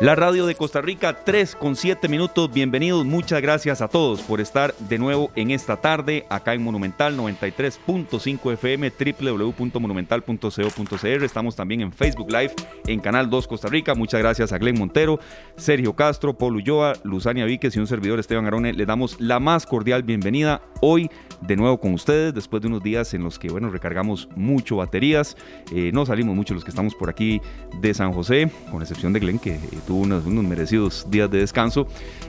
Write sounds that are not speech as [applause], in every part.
La radio de Costa Rica, 3 con 7 minutos. Bienvenidos, muchas gracias a todos por estar de nuevo en esta tarde acá en Monumental 93.5 FM, www.monumental.co.cr. Estamos también en Facebook Live en Canal 2 Costa Rica. Muchas gracias a Glenn Montero, Sergio Castro, Paul Ulloa, Luzania Víquez y un servidor Esteban Arone. Le damos la más cordial bienvenida hoy de nuevo con ustedes después de unos días en los que, bueno, recargamos mucho baterías. Eh, no salimos mucho los que estamos por aquí de San José, con excepción de Glenn, que eh, unos, merecidos días de descanso.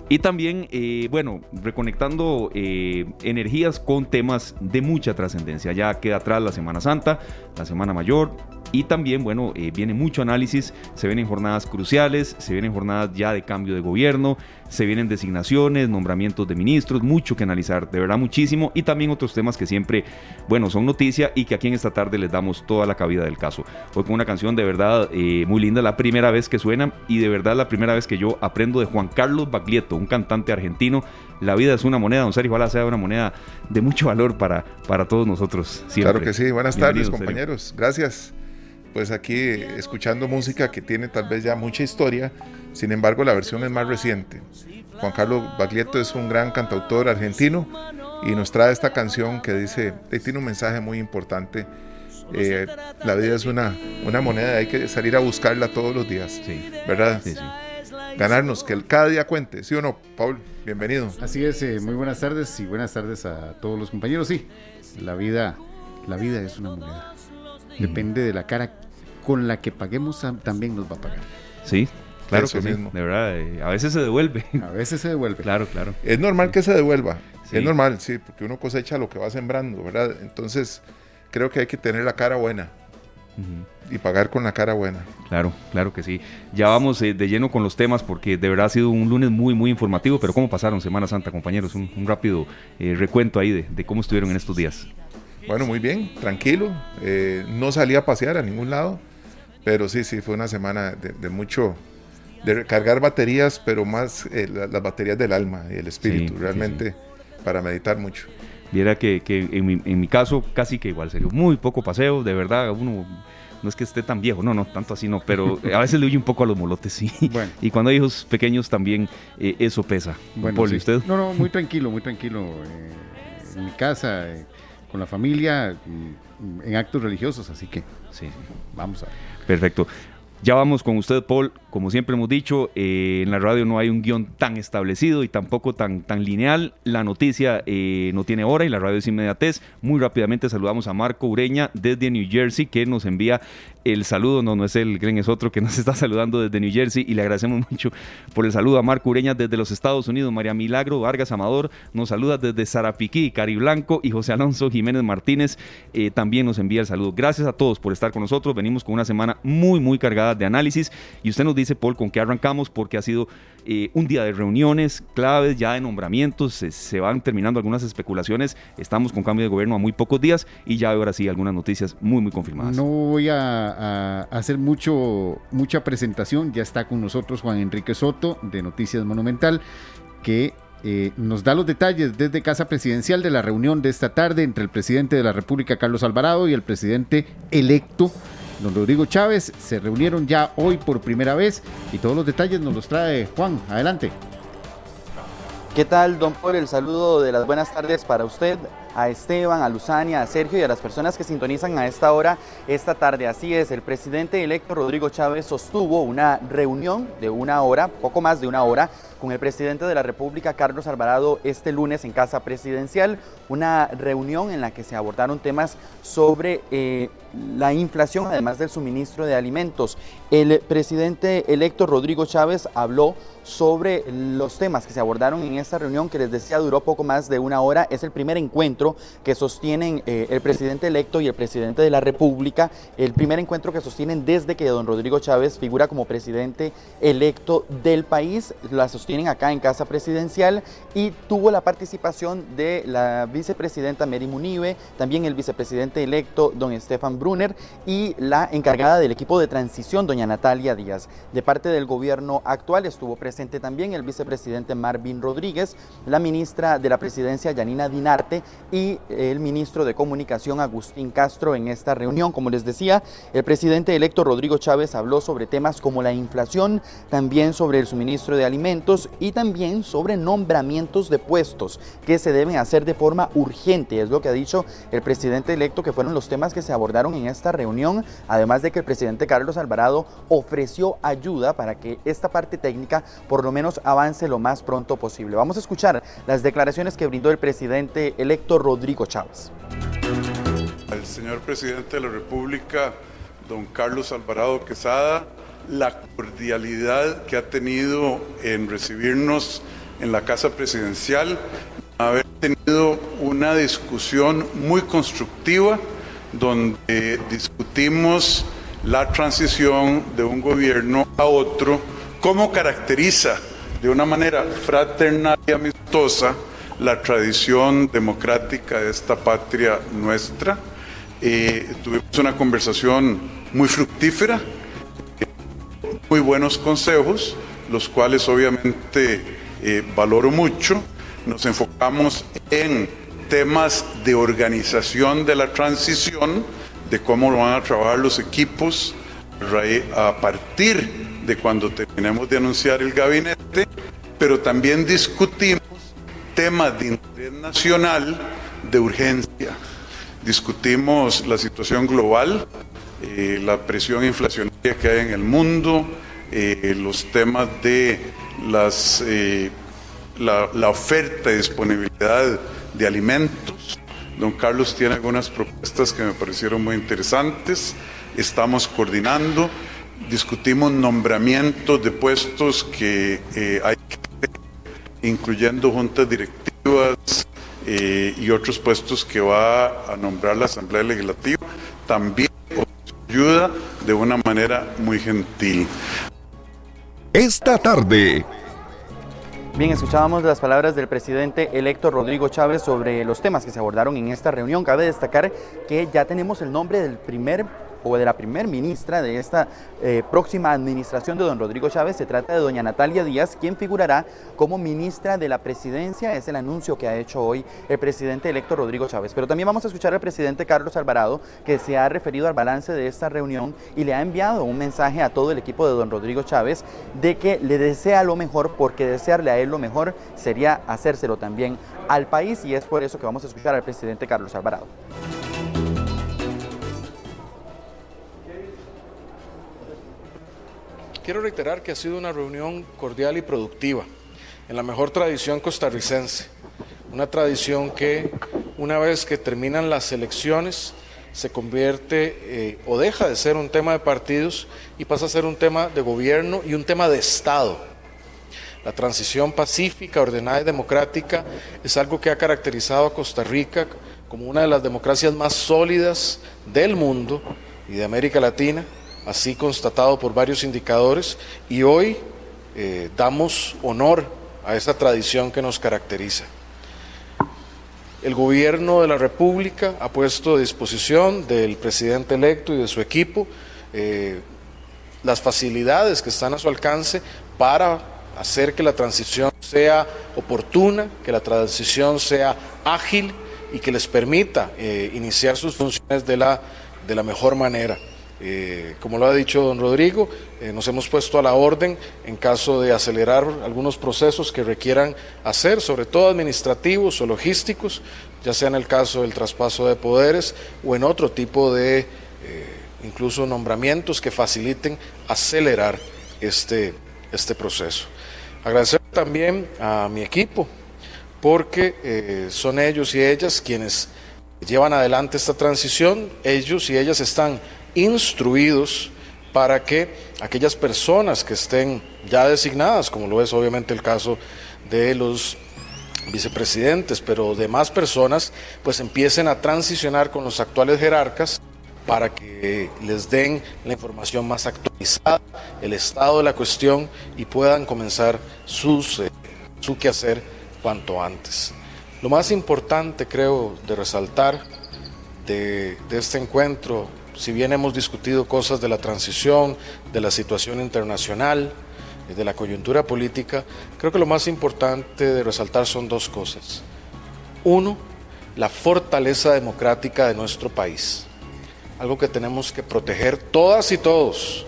Y también, eh, bueno, reconectando energías con temas de mucha trascendencia. Ya queda atrás la Semana Santa, la Semana Mayor, y también, bueno, viene mucho análisis, se vienen jornadas cruciales, se vienen jornadas ya de cambio de gobierno, se vienen designaciones, nombramientos de ministros, mucho que analizar, de verdad muchísimo, y también otros temas que siempre, bueno, son noticia y que aquí en esta tarde les damos toda la cabida del caso. Hoy con una canción de verdad eh, muy linda, la primera vez que suena y de verdad la primera vez que yo aprendo de Juan Carlos Baglietto, un cantante argentino. La vida es una moneda, don Sergio, ojalá sea una moneda de mucho valor para, para todos nosotros. Claro que sí, buenas tardes compañeros, gracias pues aquí escuchando música que tiene tal vez ya mucha historia, sin embargo la versión es más reciente. Juan Carlos Baglietto es un gran cantautor argentino y nos trae esta canción que dice, tiene un mensaje muy importante. Eh, la vida es una, una moneda, hay que salir a buscarla todos los días, ¿verdad? Sí, sí. Ganarnos, que cada día cuente, ¿sí o no, Paul? Bienvenido. Así es, eh, muy buenas tardes y buenas tardes a todos los compañeros. Sí, la vida, la vida es una moneda. Depende de la cara con la que paguemos, también nos va a pagar. Sí, Claro que mismo. de verdad, eh, a veces se devuelve. A veces se devuelve. claro, claro. Es normal que se devuelva. Es normal, sí, porque uno cosecha lo que va sembrando, ¿verdad? Entonces, creo que hay que tener la cara buena. Y pagar con la cara buena. Claro, claro que sí. Ya vamos eh, de lleno con los temas porque de verdad ha sido un lunes muy, muy informativo. Pero ¿cómo pasaron Semana Santa, compañeros? Un, rápido eh, recuento ahí de, cómo estuvieron en estos días. Bueno, muy bien, tranquilo. no salí a pasear a ningún lado. Pero sí, sí, fue una semana de mucho, de recargar baterías, pero más eh, las baterías del alma y el espíritu, realmente para meditar mucho. Viera que, que en, mi, en, mi, caso casi que igual, serio, muy poco paseo, de verdad, uno no es que esté tan viejo, no, no, tanto así no, pero a veces le huye un poco a los molotes, sí. Bueno. Y cuando hay hijos pequeños también eh, eso pesa. Bueno, usted? No, no, muy tranquilo, muy tranquilo. Eh, en mi casa, con la familia, en actos religiosos, así que sí, vamos a. Perfecto. Ya vamos con usted, Paul. Como siempre hemos dicho, eh, en la radio no hay un guion tan establecido y tampoco tan, tan lineal. La noticia eh, no tiene hora y la radio es inmediatez. Muy rápidamente saludamos a Marco Ureña desde New Jersey, que nos envía el saludo. No, no es él, creen es otro que nos [laughs] está saludando desde New Jersey y le agradecemos mucho por el saludo a Marco Ureña desde los Estados Unidos. María Milagro Vargas Amador nos saluda desde Zarapiquí, Cari Blanco y José Alonso Jiménez Martínez eh, también nos envía el saludo. Gracias a todos por estar con nosotros. Venimos con una semana muy, muy cargada de análisis. Y usted nos dice, Paul, con qué arrancamos, porque ha sido eh, un día de reuniones claves, ya de nombramientos, se, van terminando algunas especulaciones, estamos con cambio de gobierno a muy pocos días y ya ahora sí algunas noticias muy, muy confirmadas. No voy a, hacer mucho, mucha presentación, ya está con nosotros Juan Enrique Soto de Noticias Monumental, que eh, nos da los detalles desde Casa Presidencial de la reunión de esta tarde entre el presidente de la República, Carlos Alvarado, y el presidente electo don Rodrigo Chávez. Se reunieron ya hoy por primera vez y todos los detalles nos los trae Juan. Adelante. ¿Qué tal, don Paul? El saludo de las buenas tardes para usted, a Esteban, a Luzania, a Sergio y a las personas que sintonizan a esta hora, esta tarde. Así es, el presidente electo Rodrigo Chávez sostuvo una reunión de una hora, poco más de una hora, con el presidente de la República, Carlos Alvarado, este lunes en Casa Presidencial, una reunión en la que se abordaron temas sobre eh, la inflación, además del suministro de alimentos. El presidente electo Rodrigo Chávez habló sobre los temas que se abordaron en esta reunión que les decía duró poco más de una hora. Es el primer encuentro que sostienen eh, el presidente electo y el presidente de la República, el primer encuentro que sostienen desde que don Rodrigo Chávez figura como presidente electo del país. La sostienen acá en Casa Presidencial y tuvo la participación de la vicepresidenta Mary Munive, también el vicepresidente electo don Estefan Brunner y la encargada del equipo de transición, doña Natalia Díaz. De parte del gobierno actual estuvo presente también el vicepresidente Marvin Rodríguez, la ministra de la presidencia Yanina Dinarte y el ministro de Comunicación Agustín Castro en esta reunión. Como les decía, el presidente electo Rodrigo Chávez habló sobre temas como la inflación, también sobre el suministro de alimentos y también sobre nombramientos de puestos que se deben hacer de forma urgente. Es lo que ha dicho el presidente electo que fueron los temas que se abordaron en esta reunión, además de que el presidente Carlos Alvarado ofreció ayuda para que esta parte técnica por lo menos avance lo más pronto posible. Vamos a escuchar las declaraciones que brindó el presidente electo Rodrigo Chávez. Al señor presidente de la República, don Carlos Alvarado Quesada, la cordialidad que ha tenido en recibirnos en la Casa Presidencial, haber tenido una discusión muy constructiva donde discutimos la transición de un gobierno a otro, cómo caracteriza de una manera fraternal y amistosa la tradición democrática de esta patria nuestra. Eh, tuvimos una conversación muy fructífera, muy buenos consejos, los cuales obviamente eh, valoro mucho. Nos enfocamos en temas de organización de la transición, de cómo van a trabajar los equipos a partir de cuando terminemos de anunciar el gabinete, pero también discutimos temas de interés nacional de urgencia. Discutimos la situación global, eh, la presión inflacionaria que hay en el mundo, eh, los temas de las, eh, la, la oferta y disponibilidad de alimentos. Don Carlos tiene algunas propuestas que me parecieron muy interesantes. Estamos coordinando, discutimos nombramientos de puestos que eh, hay que incluyendo juntas directivas eh, y otros puestos que va a nombrar la Asamblea Legislativa. También ayuda de una manera muy gentil. Esta tarde Bien, escuchábamos las palabras del presidente electo Rodrigo Chávez sobre los temas que se abordaron en esta reunión. Cabe destacar que ya tenemos el nombre del primer o de la primer ministra de esta eh, próxima administración de don Rodrigo Chávez. Se trata de doña Natalia Díaz, quien figurará como ministra de la presidencia. Es el anuncio que ha hecho hoy el presidente electo Rodrigo Chávez. Pero también vamos a escuchar al presidente Carlos Alvarado, que se ha referido al balance de esta reunión y le ha enviado un mensaje a todo el equipo de don Rodrigo Chávez de que le desea lo mejor, porque desearle a él lo mejor sería hacérselo también al país y es por eso que vamos a escuchar al presidente Carlos Alvarado. Quiero reiterar que ha sido una reunión cordial y productiva, en la mejor tradición costarricense, una tradición que una vez que terminan las elecciones se convierte eh, o deja de ser un tema de partidos y pasa a ser un tema de gobierno y un tema de Estado. La transición pacífica, ordenada y democrática es algo que ha caracterizado a Costa Rica como una de las democracias más sólidas del mundo y de América Latina así constatado por varios indicadores, y hoy eh, damos honor a esa tradición que nos caracteriza. El gobierno de la República ha puesto a disposición del presidente electo y de su equipo eh, las facilidades que están a su alcance para hacer que la transición sea oportuna, que la transición sea ágil y que les permita eh, iniciar sus funciones de la, de la mejor manera. Eh, como lo ha dicho don Rodrigo, eh, nos hemos puesto a la orden en caso de acelerar algunos procesos que requieran hacer, sobre todo administrativos o logísticos, ya sea en el caso del traspaso de poderes o en otro tipo de eh, incluso nombramientos que faciliten acelerar este, este proceso. Agradecer también a mi equipo, porque son ellos y ellas quienes llevan adelante esta transición, ellos y ellas están instruidos para que aquellas personas que estén ya designadas, como lo es obviamente el caso de los vicepresidentes, pero demás personas, pues empiecen a transicionar con los actuales jerarcas para que les den la información más actualizada, el estado de la cuestión y puedan comenzar sus, eh, su quehacer cuanto antes. Lo más importante, creo, de resaltar de, de este encuentro si bien hemos discutido cosas de la transición, de la situación internacional, eh, de la coyuntura política, creo que lo más importante de resaltar son dos cosas. Uno, la fortaleza democrática de nuestro país. Algo que tenemos que proteger todas y todos.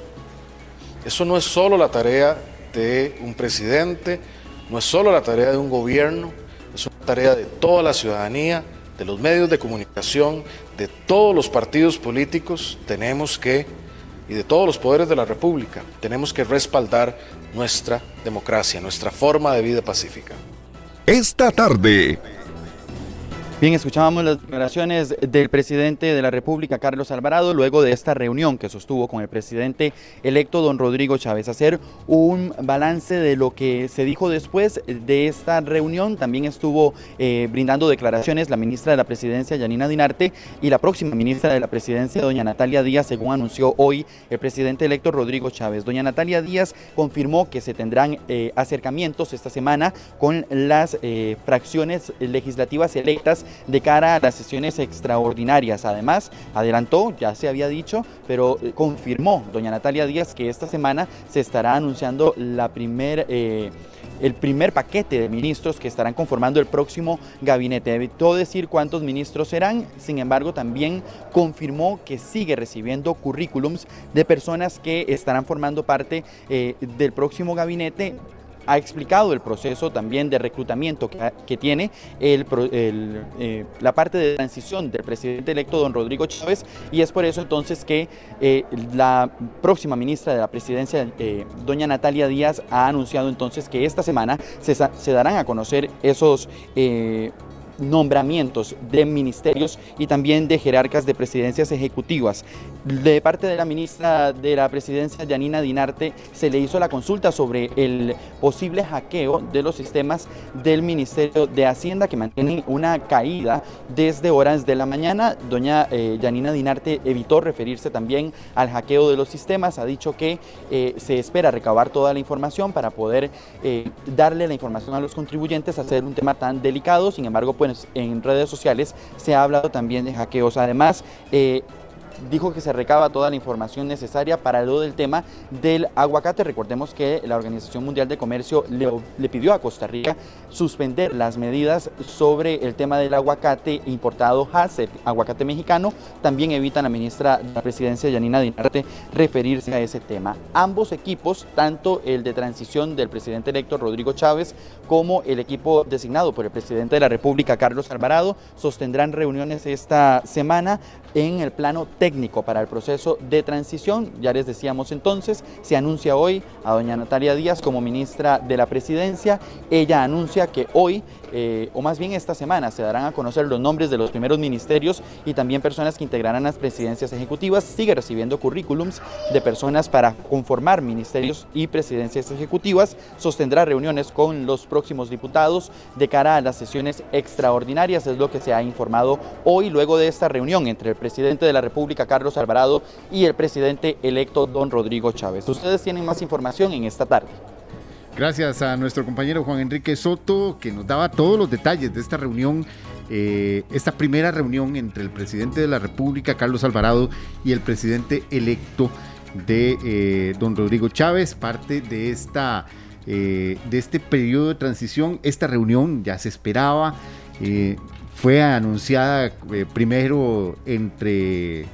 Eso no es solo la tarea de un presidente, no es solo la tarea de un gobierno, es una tarea de toda la ciudadanía, de los medios de comunicación, de todos los partidos políticos. Tenemos que, y de todos los poderes de la República, tenemos que respaldar nuestra democracia, nuestra forma de vida pacífica. Esta tarde Bien, escuchábamos las declaraciones del presidente de la República, Carlos Alvarado, luego de esta reunión que sostuvo con el presidente electo, don Rodrigo Chávez. Hacer un balance de lo que se dijo después de esta reunión. También estuvo eh, brindando declaraciones la ministra de la Presidencia, Yanina Dinarte, y la próxima ministra de la Presidencia, doña Natalia Díaz, según anunció hoy el presidente electo Rodrigo Chávez. Doña Natalia Díaz confirmó que se tendrán eh, acercamientos esta semana con las eh, fracciones legislativas electas de cara a las sesiones extraordinarias. Además, adelantó, ya se había dicho, pero eh, confirmó doña Natalia Díaz que esta semana se estará anunciando la primer, eh, el primer paquete de ministros que estarán conformando el próximo gabinete. Evitó decir cuántos ministros serán, sin embargo también confirmó que sigue recibiendo currículums de personas que estarán formando parte eh, del próximo gabinete ha explicado el proceso también de reclutamiento que, tiene el, eh, la parte de transición del presidente electo don Rodrigo Chávez y es por eso entonces que eh, la próxima ministra de la presidencia, eh, doña Natalia Díaz, ha anunciado entonces que esta semana se, se darán a conocer esos nombramientos de ministerios y también de jerarcas de presidencias ejecutivas. De parte de la ministra de la presidencia, Janina Dinarte, se le hizo la consulta sobre el posible hackeo de los sistemas del Ministerio de Hacienda que mantienen una caída desde horas de la mañana. Doña eh, Yanina Dinarte evitó referirse también al hackeo de los sistemas, ha dicho que eh, se espera recabar toda la información para poder eh, darle la información a los contribuyentes, hacer un tema tan delicado, sin embargo, pues en redes sociales se ha hablado también de hackeos. Además, eh, dijo que se recaba toda la información necesaria para lo del tema del aguacate. Recordemos que la Organización Mundial de Comercio le, pidió a Costa Rica suspender las medidas sobre el tema del aguacate importado HACEP, aguacate mexicano. También evita la ministra de la Presidencia, Yanina Dinarte, referirse a ese tema. Ambos equipos, tanto el de transición del presidente electo Rodrigo Chávez como el equipo designado por el presidente de la República, Carlos Alvarado, sostendrán reuniones esta semana en el plano técnico para el proceso de transición. Ya les decíamos entonces, se anuncia hoy a doña Natalia Díaz como ministra de la presidencia. Ella anuncia que hoy, eh, o más bien esta semana, se darán a conocer los nombres de los primeros ministerios y también personas que integrarán las presidencias ejecutivas. Sigue recibiendo currículums de personas para conformar ministerios y presidencias ejecutivas. Sostendrá reuniones con los próximos diputados de cara a las sesiones extraordinarias, es lo que se ha informado hoy luego de esta reunión entre el presidente de la República, Carlos Alvarado, y el presidente electo, don Rodrigo Chávez. Ustedes tienen más información en esta tarde. Gracias a nuestro compañero Juan Enrique Soto, que nos daba todos los detalles de esta reunión, eh, esta primera reunión entre el presidente de la República, Carlos Alvarado, y el presidente electo de eh, don Rodrigo Chávez, parte de esta eh, de este periodo de transición. Esta reunión ya se esperaba fue anunciada primero entre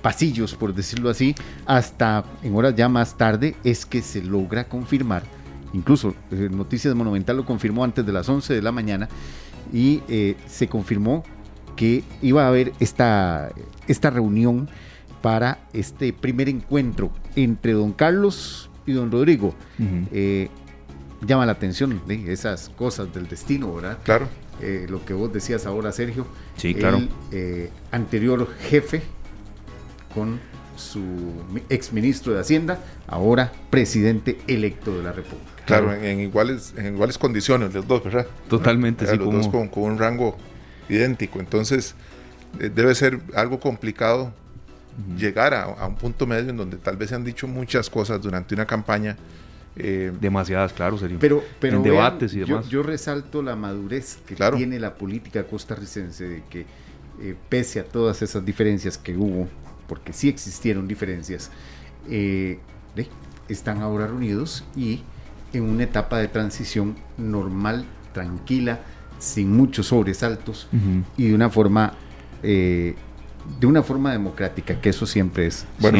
pasillos, por decirlo así, hasta en horas ya más tarde es que se logra confirmar. Incluso eh, Noticias Monumental lo confirmó antes de las 11 de la mañana y se confirmó que iba a haber esta, esta reunión para este primer encuentro entre don Carlos y don Rodrigo. llama la atención esas cosas del destino, ¿verdad? Claro. Eh, lo que vos decías ahora, Sergio. Sí, claro. El eh, anterior jefe con su ex ministro de Hacienda, ahora presidente electo de la República. Claro, en, iguales, en iguales condiciones los dos, ¿verdad? Totalmente, sí. Los dos con, un rango idéntico. Entonces, eh, debe ser algo complicado llegar a, a, un punto medio en donde tal vez se han dicho muchas cosas durante una campaña eh, Demasiadas, claro, sería. Pero, pero en debates y demás. Yo, resalto la madurez que tiene la política costarricense, de que eh, pese a todas esas diferencias que hubo, porque sí existieron diferencias, eh, están ahora reunidos y en una etapa de transición normal, tranquila, sin muchos sobresaltos y de una forma eh, de una forma democrática, que eso siempre es. Bueno,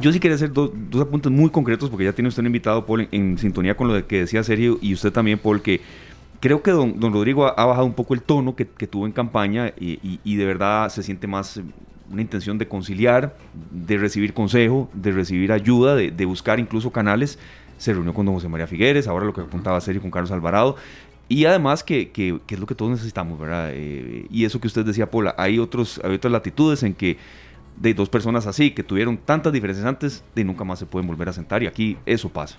yo sí quería hacer dos, apuntes muy concretos porque ya tiene usted un invitado, Paul, en, sintonía con lo que decía Sergio y usted también, Paul, que creo que don, don Rodrigo ha, bajado un poco el tono que, tuvo en campaña y, de verdad se siente más eh, una intención de conciliar, de recibir consejo, de recibir ayuda, de, de buscar incluso canales se reunió con don José María Figueres, ahora lo que apuntaba Sergio con Carlos Alvarado. Y además que, que, es lo que todos necesitamos, ¿verdad? Eh, y eso que usted decía, Paula, hay, otros, hay otras latitudes en que de dos personas así, que tuvieron tantas diferencias antes, de nunca más se pueden volver a sentar. Y aquí eso pasa.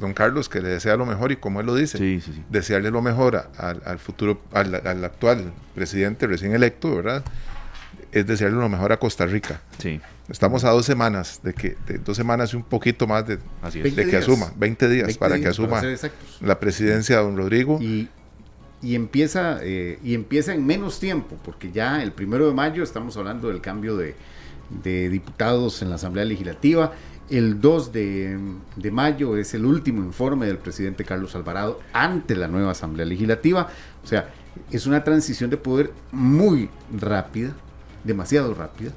don, Carlos, que le desea lo mejor y como él lo dice, desearle lo mejor al, futuro, al, al, actual presidente recién electo, ¿verdad? Es desearle lo mejor a Costa Rica. Sí. Estamos a dos semanas, de que dos semanas y un poquito más de, de que asuma, 20 días para que asuma la presidencia de don Rodrigo. Y, y empieza, eh, y empieza en menos tiempo, porque ya el primero de mayo estamos hablando del cambio de, diputados en la Asamblea Legislativa. El 2 de, de, mayo es el último informe del presidente Carlos Alvarado ante la nueva Asamblea Legislativa. O sea, es una transición de poder muy rápida, demasiado rápida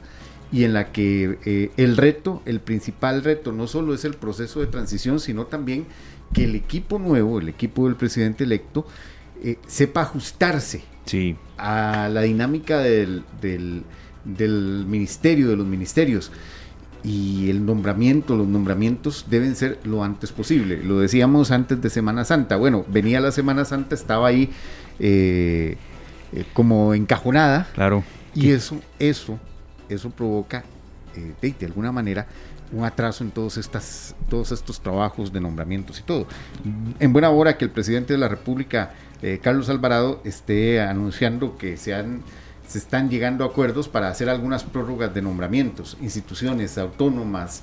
y en la que eh, el reto, el principal reto, no solo es el proceso de transición, sino también que el equipo nuevo, el equipo del presidente electo, eh, sepa ajustarse a la dinámica del, del, ministerio, de los ministerios. Y el nombramiento, los nombramientos deben ser lo antes posible. Lo decíamos antes de Semana Santa. Bueno, venía la Semana Santa, estaba ahí eh, como encajonada. Claro. Y eso, eso eso provoca eh, de, alguna manera un atraso en todos, estas, todos estos trabajos de nombramientos y todo. En buena hora que el presidente de la República, eh, Carlos Alvarado, esté anunciando que se, han, se están llegando a acuerdos para hacer algunas prórrogas de nombramientos, instituciones autónomas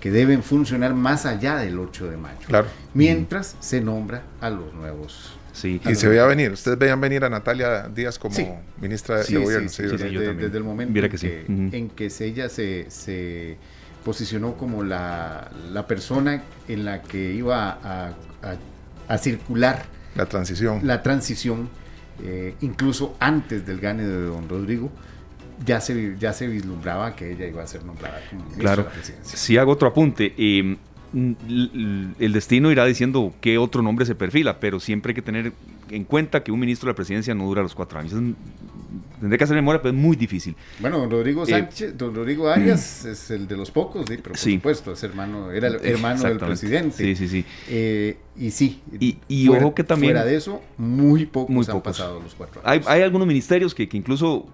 que deben funcionar más allá del 8 de mayo. Claro. Mientras se nombra a los nuevos Sí, y se veía venir. Ustedes veían venir a Natalia Díaz como ministra de gobierno. Sí, desde, desde, el momento en que, en, que, ella se, se posicionó como la, la, persona en la que iba a, a, circular la transición. La transición, eh, incluso antes del gane de don Rodrigo, ya se, ya se vislumbraba que ella iba a ser nombrada como ministra claro. de la presidencia. Si hago otro apunte. Eh, el destino irá diciendo qué otro nombre se perfila, pero siempre hay que tener en cuenta que un ministro de la presidencia no dura los cuatro años. Tendré que hacer memoria, pero es muy difícil. Bueno, don Rodrigo eh, Sánchez, don Rodrigo Arias [clears throat] es el de los pocos, ¿sí? pero por supuesto, es hermano, era el hermano del presidente. Sí, sí, sí. Eh, y sí. Y, ojo que también. Fuera de eso, muy pocos muy han pasado los cuatro años. Hay, hay algunos ministerios que, que incluso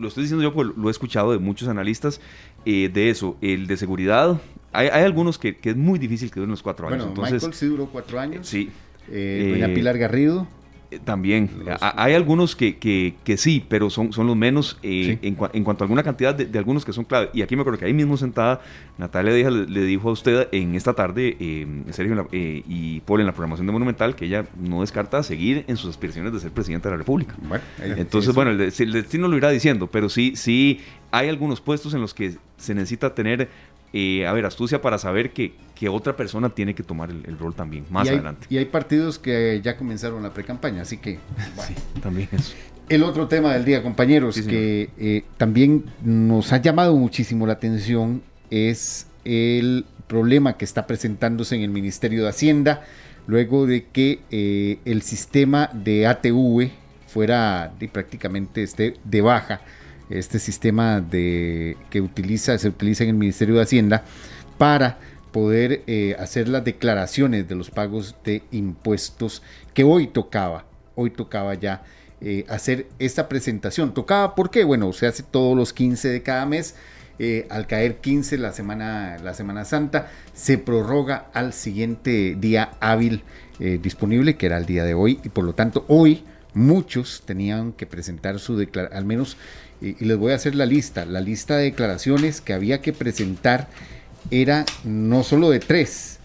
lo estoy diciendo yo, pues lo he escuchado de muchos analistas, eh, de eso, el de seguridad. Hay, hay algunos que, que, es muy difícil que duren los cuatro años. Bueno, Entonces, Michael sí duró cuatro años. Sí. Eh, doña Pilar Garrido. Eh, también. Hay algunos que, que, que, sí, pero son, son los menos eh, en, en, cuanto a alguna cantidad de, algunos que son clave. Y aquí me acuerdo que ahí mismo sentada, Natalia le, dijo a usted en esta tarde, eh, Sergio y Paul en la programación de Monumental, que ella no descarta seguir en sus aspiraciones de ser presidente de la República. Entonces, bueno, el, el, destino lo irá diciendo, pero sí, sí hay algunos puestos en los que se necesita tener eh, a ver, astucia para saber que, que, otra persona tiene que tomar el, rol también, más adelante. Y hay partidos que ya comenzaron la pre-campaña, así que... Sí, también eso. El otro tema del día, compañeros, que eh, también nos ha llamado muchísimo la atención es el problema que está presentándose en el Ministerio de Hacienda luego de que eh, el sistema de ATV fuera de, prácticamente esté de baja este sistema de, que utiliza, se utiliza en el Ministerio de Hacienda para poder eh, hacer las declaraciones de los pagos de impuestos que hoy tocaba, hoy tocaba ya eh, hacer esta presentación. Tocaba, ¿por qué? Bueno, se hace todos los 15 de cada mes. Eh, al caer 15 la semana, la semana Santa, se prorroga al siguiente día hábil disponible, que era el día de hoy, y por lo tanto hoy muchos tenían que presentar su declaración, al menos y, les voy a hacer la lista. La lista de declaraciones que había que presentar era no solo de tres,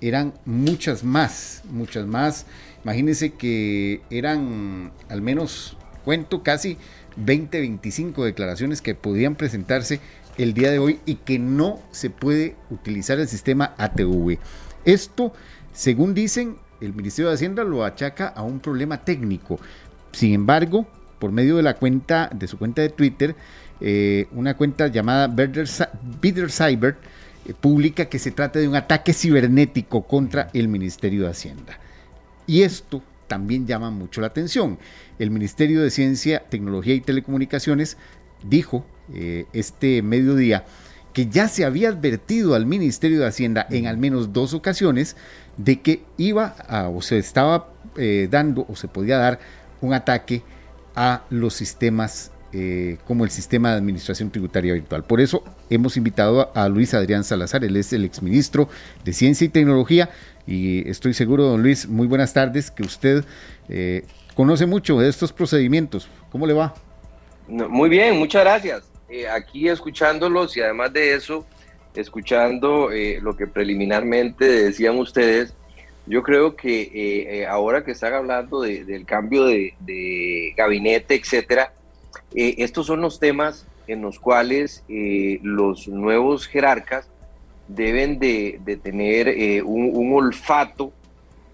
eran muchas más, muchas más. Imagínense que eran al menos, cuento, casi 20, 25 declaraciones que podían presentarse el día de hoy y que no se puede utilizar el sistema ATV. Esto, según dicen, el Ministerio de Hacienda lo achaca a un problema técnico, Sin embargo, por medio de la cuenta, de su cuenta de Twitter, eh, una cuenta llamada Bitter Cyber eh, publica que se trata de un ataque cibernético contra el Ministerio de Hacienda. Y esto también llama mucho la atención. El Ministerio de Ciencia, Tecnología y Telecomunicaciones dijo eh, este mediodía que ya se había advertido al Ministerio de Hacienda en al menos dos ocasiones de que iba o se estaba dando o se podía dar un ataque a los sistemas eh, como el sistema de administración tributaria virtual. Por eso hemos invitado a, Luis Adrián Salazar, él es el exministro de Ciencia y Tecnología y estoy seguro, don Luis, muy buenas tardes, que usted eh, conoce mucho de estos procedimientos. ¿Cómo le va? muy bien, muchas gracias. Eh, aquí escuchándolos y además de eso, escuchando lo que preliminarmente decían ustedes, yo creo que eh, eh, ahora que están hablando del cambio de, gabinete, etcétera, eh, estos son los temas en los cuales los nuevos jerarcas deben de, tener un, olfato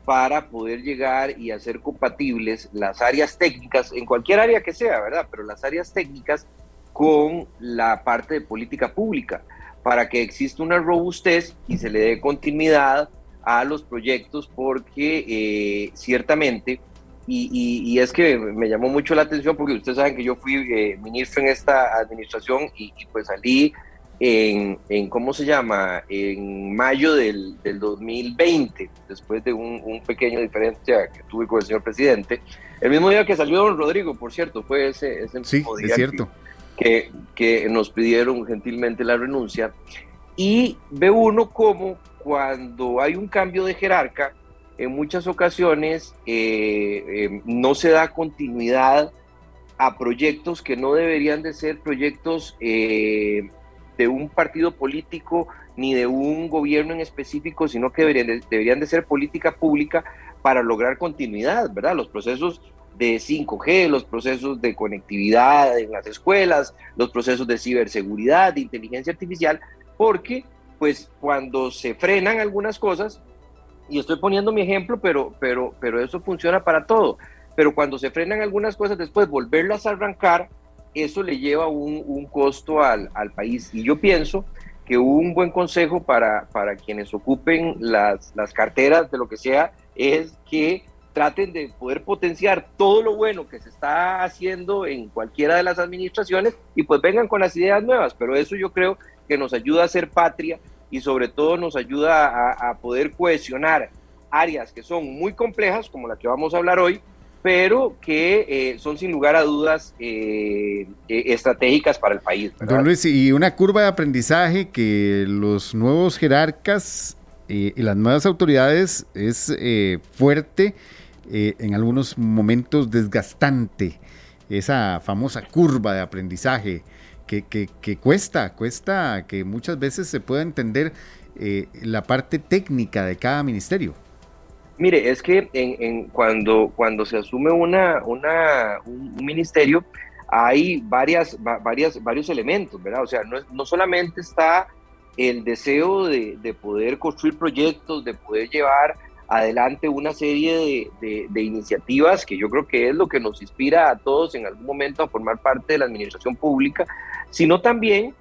para poder llegar y hacer compatibles las áreas técnicas, en cualquier área que sea, ¿verdad? Pero las áreas técnicas con la parte de política pública, para que exista una robustez y se le dé continuidad a los proyectos porque eh, ciertamente, y, es que me llamó mucho la atención porque ustedes saben que yo fui eh, ministro en esta administración y, pues salí en, en, ¿cómo se llama? En mayo del, del 2020, después de un, un, pequeño diferencia que tuve con el señor presidente. El mismo día que salió don Rodrigo, por cierto, fue ese, ese mismo día cierto. Que, que, que nos pidieron gentilmente la renuncia. Y ve uno como cuando hay un cambio de jerarca, en muchas ocasiones eh, eh, no se da continuidad a proyectos que no deberían de ser proyectos eh, de un partido político ni de un gobierno en específico, sino que deberían de, deberían de ser política pública para lograr continuidad, ¿verdad? Los procesos de 5G, los procesos de conectividad en las escuelas, los procesos de ciberseguridad, de inteligencia artificial, porque pues cuando se frenan algunas cosas, y estoy poniendo mi ejemplo, pero, pero, pero eso funciona para todo, pero cuando se frenan algunas cosas, después volverlas a arrancar, eso le lleva un, costo al, país. Y yo pienso que un buen consejo para, para quienes ocupen las, las carteras de lo que sea es que traten de poder potenciar todo lo bueno que se está haciendo en cualquiera de las administraciones y pues vengan con las ideas nuevas, pero eso yo creo que nos ayuda a ser patria y sobre todo nos ayuda a, poder cohesionar áreas que son muy complejas, como la que vamos a hablar hoy, pero que eh, son sin lugar a dudas eh, eh, estratégicas para el país. Don Luis, y una curva de aprendizaje que los nuevos jerarcas y las nuevas autoridades es fuerte, en algunos momentos desgastante, esa famosa curva de aprendizaje que, cuesta, cuesta que muchas veces se pueda entender eh, la parte técnica de cada ministerio. Mire, es que en, cuando, cuando se asume una, una, un, ministerio, hay varias, varias, varios elementos, ¿verdad? O sea, no, no solamente está el deseo de, de, poder construir proyectos, de poder llevar adelante una serie de, iniciativas que yo creo que es lo que nos inspira a todos en algún momento a formar parte de la administración pública, sino también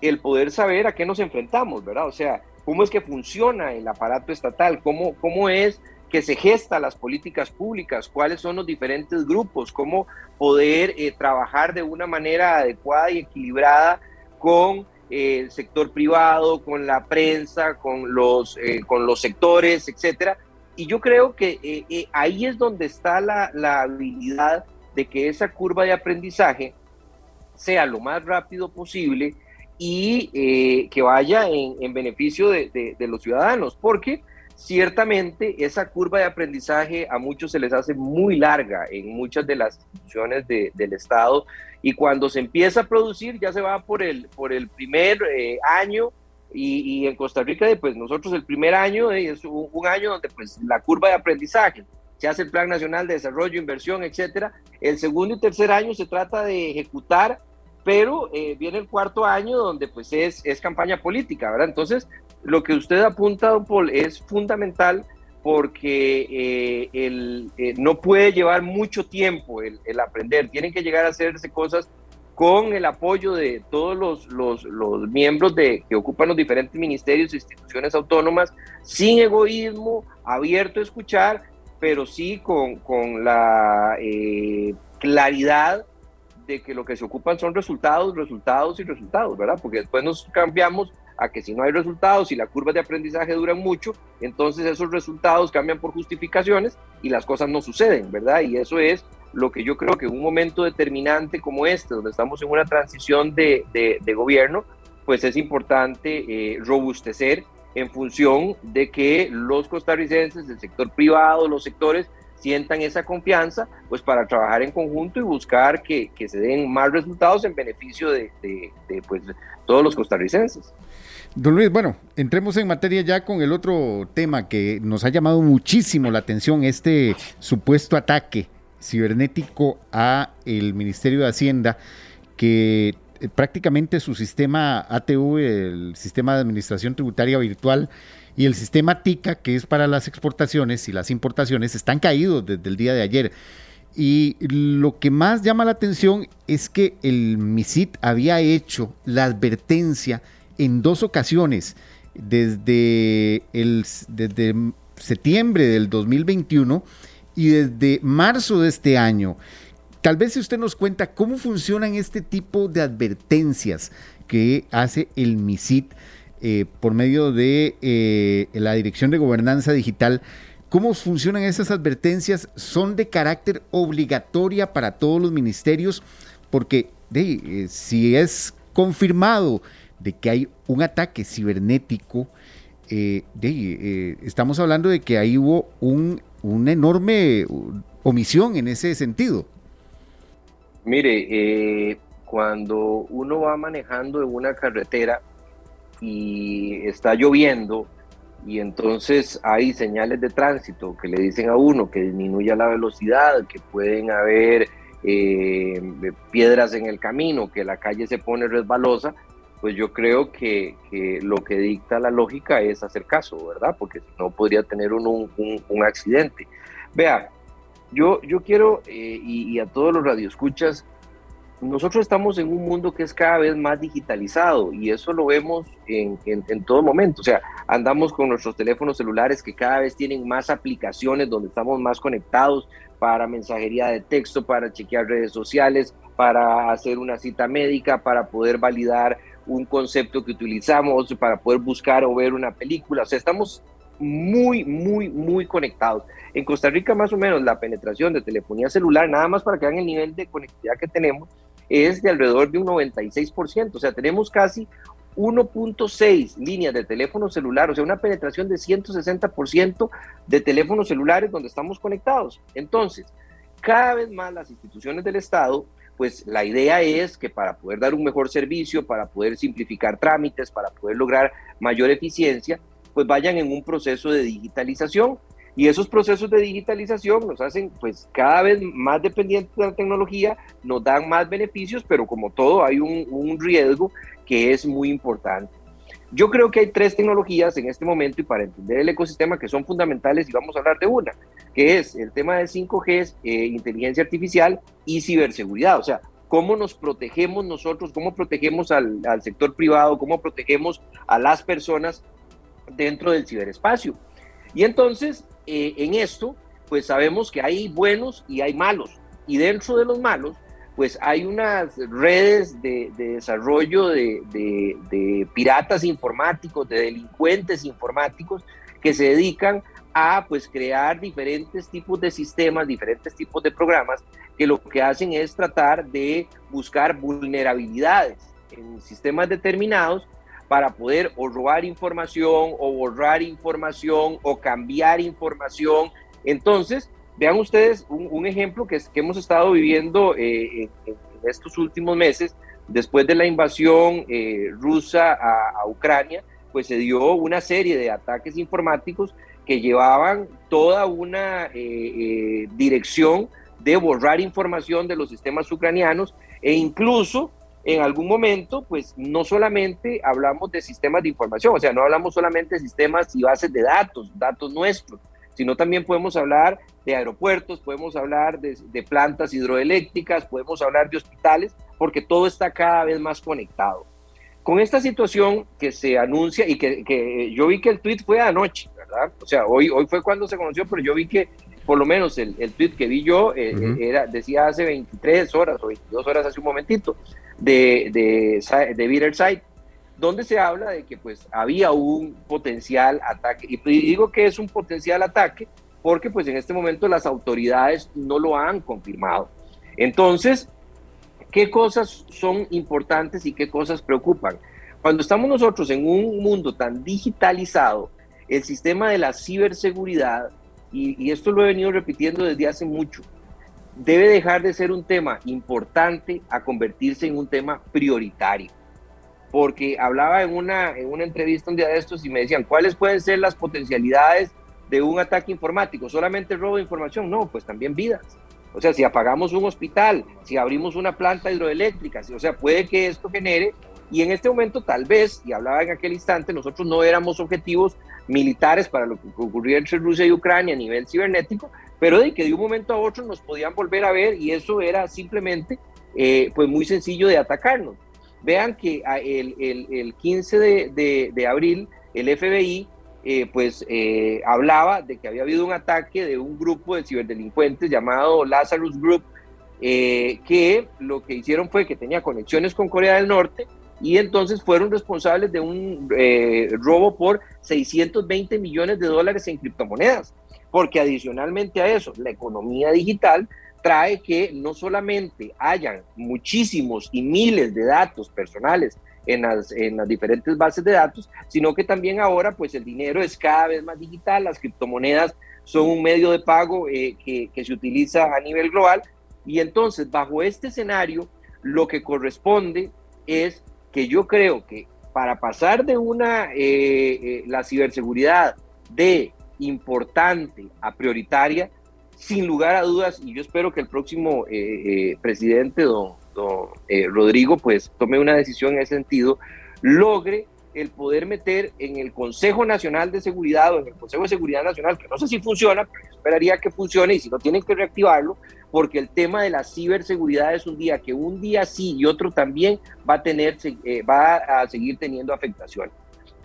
el poder saber a qué nos enfrentamos, ¿verdad? O sea, cómo es que funciona el aparato estatal, cómo, cómo es que se gesta las políticas públicas, cuáles son los diferentes grupos, cómo poder eh, trabajar de una manera adecuada y equilibrada con eh, el sector privado, con la prensa, con los, eh, con los sectores, etcétera, y yo creo que ahí es donde está la, habilidad de que esa curva de aprendizaje sea lo más rápido posible y eh, que vaya en, beneficio de, los ciudadanos, porque ciertamente esa curva de aprendizaje a muchos se les hace muy larga en muchas de las instituciones del Estado y cuando se empieza a producir ya se va por el, por el primer año y, en Costa Rica, pues nosotros el primer año es un, año donde pues la curva de aprendizaje, se hace el Plan Nacional de Desarrollo, Inversión, etcétera. El segundo y tercer año se trata de ejecutar, pero eh, viene el cuarto año donde pues es, es campaña política, ¿verdad? Entonces, lo que usted apunta, don Paul, es fundamental porque eh, el, eh, no puede llevar mucho tiempo el, aprender, tienen que llegar a hacerse cosas con el apoyo de todos los, los, los, miembros de, que ocupan los diferentes ministerios e instituciones autónomas, sin egoísmo, abierto a escuchar, pero sí con, con la eh, claridad de que lo que se ocupan son resultados, resultados y resultados, ¿verdad? Porque después nos cambiamos a que si no hay resultados y la curva de aprendizaje duran mucho, entonces esos resultados cambian por justificaciones y las cosas no suceden, ¿verdad? Y eso es lo que yo creo que en un momento determinante como este, donde estamos en una transición de, de, gobierno, pues es importante eh, robustecer en función de que los costarricenses, el sector privado, los sectores, sientan esa confianza, pues para trabajar en conjunto y buscar que, que se den más resultados en beneficio de, de, pues, todos los costarricenses. Don Luis, bueno, entremos en materia ya con el otro tema que nos ha llamado muchísimo la atención, este supuesto ataque cibernético a el Ministerio de Hacienda, que eh, prácticamente su sistema ATU, el sistema de administración tributaria virtual, y el sistema TICA, que es para las exportaciones y las importaciones, están caídos desde el día de ayer. Y lo que más llama la atención es que el MISIT había hecho la advertencia en dos ocasiones, desde, el, desde septiembre del 2021 y desde marzo de este año. Tal vez si usted nos cuenta cómo funcionan este tipo de advertencias que hace el MISIT eh, por medio de eh, la Dirección de Gobernanza Digital. ¿Cómo funcionan esas advertencias? ¿Son de carácter obligatoria para todos los ministerios? Porque de, eh, si es confirmado de que hay un ataque cibernético, de, estamos hablando de que ahí hubo un, una enorme omisión en ese sentido. Mire, cuando uno va manejando en una carretera, y está lloviendo y entonces hay señales de tránsito que le dicen a uno que disminuya la velocidad, que pueden haber eh, piedras en el camino, que la calle se pone resbalosa, pues yo creo que, lo que dicta la lógica es hacer caso, ¿verdad? Porque si no podría tener uno un, accidente. Vea, yo, yo quiero, eh, y, y, a todos los radioescuchas, nosotros estamos en un mundo que es cada vez más digitalizado y eso lo vemos en, todo momento. O sea, andamos con nuestros teléfonos celulares que cada vez tienen más aplicaciones donde estamos más conectados para mensajería de texto, para chequear redes sociales, para hacer una cita médica, para poder validar un concepto que utilizamos, para poder buscar o ver una película. O sea, estamos muy, muy, muy conectados. En Costa Rica más o menos la penetración de telefonía celular, nada más para que vean el nivel de conectividad que tenemos, es de alrededor de un 96%, o sea, tenemos casi 1.6 líneas de teléfono celular, o sea, una penetración de 160% de teléfonos celulares donde estamos conectados. Entonces, cada vez más las instituciones del Estado, pues la idea es que para poder dar un mejor servicio, para poder simplificar trámites, para poder lograr mayor eficiencia, pues vayan en un proceso de digitalización. Y esos procesos de digitalización nos hacen pues cada vez más dependientes de la tecnología, nos dan más beneficios, pero como todo hay un, riesgo que es muy importante. Yo creo que hay tres tecnologías en este momento y para entender el ecosistema que son fundamentales y vamos a hablar de una, que es el tema de 5G, eh, inteligencia artificial y ciberseguridad. O sea, cómo nos protegemos nosotros, cómo protegemos al, al sector privado, cómo protegemos a las personas dentro del ciberespacio. Y entonces, eh, en esto, pues sabemos que hay buenos y hay malos. Y dentro de los malos, pues hay unas redes de, desarrollo de, de, piratas informáticos, de delincuentes informáticos que se dedican a pues crear diferentes tipos de sistemas, diferentes tipos de programas que lo que hacen es tratar de buscar vulnerabilidades en sistemas determinados para poder o robar información o borrar información o cambiar información. Entonces, vean ustedes un, ejemplo que, hemos estado viviendo eh, en, estos últimos meses, después de la invasión eh, rusa a, Ucrania, pues se dio una serie de ataques informáticos que llevaban toda una eh, dirección de borrar información de los sistemas ucranianos e incluso en algún momento, pues no solamente hablamos de sistemas de información, o sea, no hablamos solamente de sistemas y bases de datos, datos nuestros, sino también podemos hablar de aeropuertos, podemos hablar de, plantas hidroeléctricas, podemos hablar de hospitales, porque todo está cada vez más conectado. Con esta situación que se anuncia y que, yo vi que el tweet fue anoche, ¿verdad? O sea, hoy, hoy fue cuando se conoció, pero yo vi que por lo menos el, el tweet que vi yo eh, era, decía hace 23 horas o 22 horas hace un momentito de, de, de Bitter Site, donde se habla de que pues había un potencial ataque. Y digo que es un potencial ataque porque pues en este momento las autoridades no lo han confirmado. Entonces, ¿qué cosas son importantes y qué cosas preocupan? Cuando estamos nosotros en un mundo tan digitalizado, el sistema de la ciberseguridad, y esto lo he venido repitiendo desde hace mucho, debe dejar de ser un tema importante a convertirse en un tema prioritario. Porque hablaba en una, en una entrevista un día de estos y me decían, ¿cuáles pueden ser las potencialidades de un ataque informático? ¿Solamente robo de información? No, pues también vidas. O sea, si apagamos un hospital, si abrimos una planta hidroeléctrica, o sea, puede que esto genere, y en este momento tal vez, y hablaba en aquel instante, nosotros no éramos objetivos militares para lo que ocurrió entre Rusia y Ucrania a nivel cibernético, pero de que de un momento a otro nos podían volver a ver y eso era simplemente eh, pues muy sencillo de atacarnos. Vean que ah, el, el, 15 de, de, abril el FBI eh, pues eh, hablaba de que había habido un ataque de un grupo de ciberdelincuentes llamado Lazarus Group, que lo que hicieron fue que tenía conexiones con Corea del Norte y entonces fueron responsables de un robo por 620 millones de dólares en criptomonedas porque adicionalmente a eso, la economía digital trae que no solamente hayan muchísimos y miles de datos personales en las, en las diferentes bases de datos, sino que también ahora pues el dinero es cada vez más digital, las criptomonedas son un medio de pago eh, que, que, se utiliza a nivel global. Y entonces bajo este escenario lo que corresponde es que yo creo que para pasar de una, eh, eh, la ciberseguridad de importante a prioritaria, sin lugar a dudas, y yo espero que el próximo eh, eh, presidente, don, eh, Rodrigo, pues tome una decisión en ese sentido, logre el poder meter en el Consejo Nacional de Seguridad o en el Consejo de Seguridad Nacional, que no sé si funciona, pero esperaría que funcione y si no tienen que reactivarlo, porque el tema de la ciberseguridad es un día que un día sí y otro también va a tener, va a seguir teniendo afectaciones.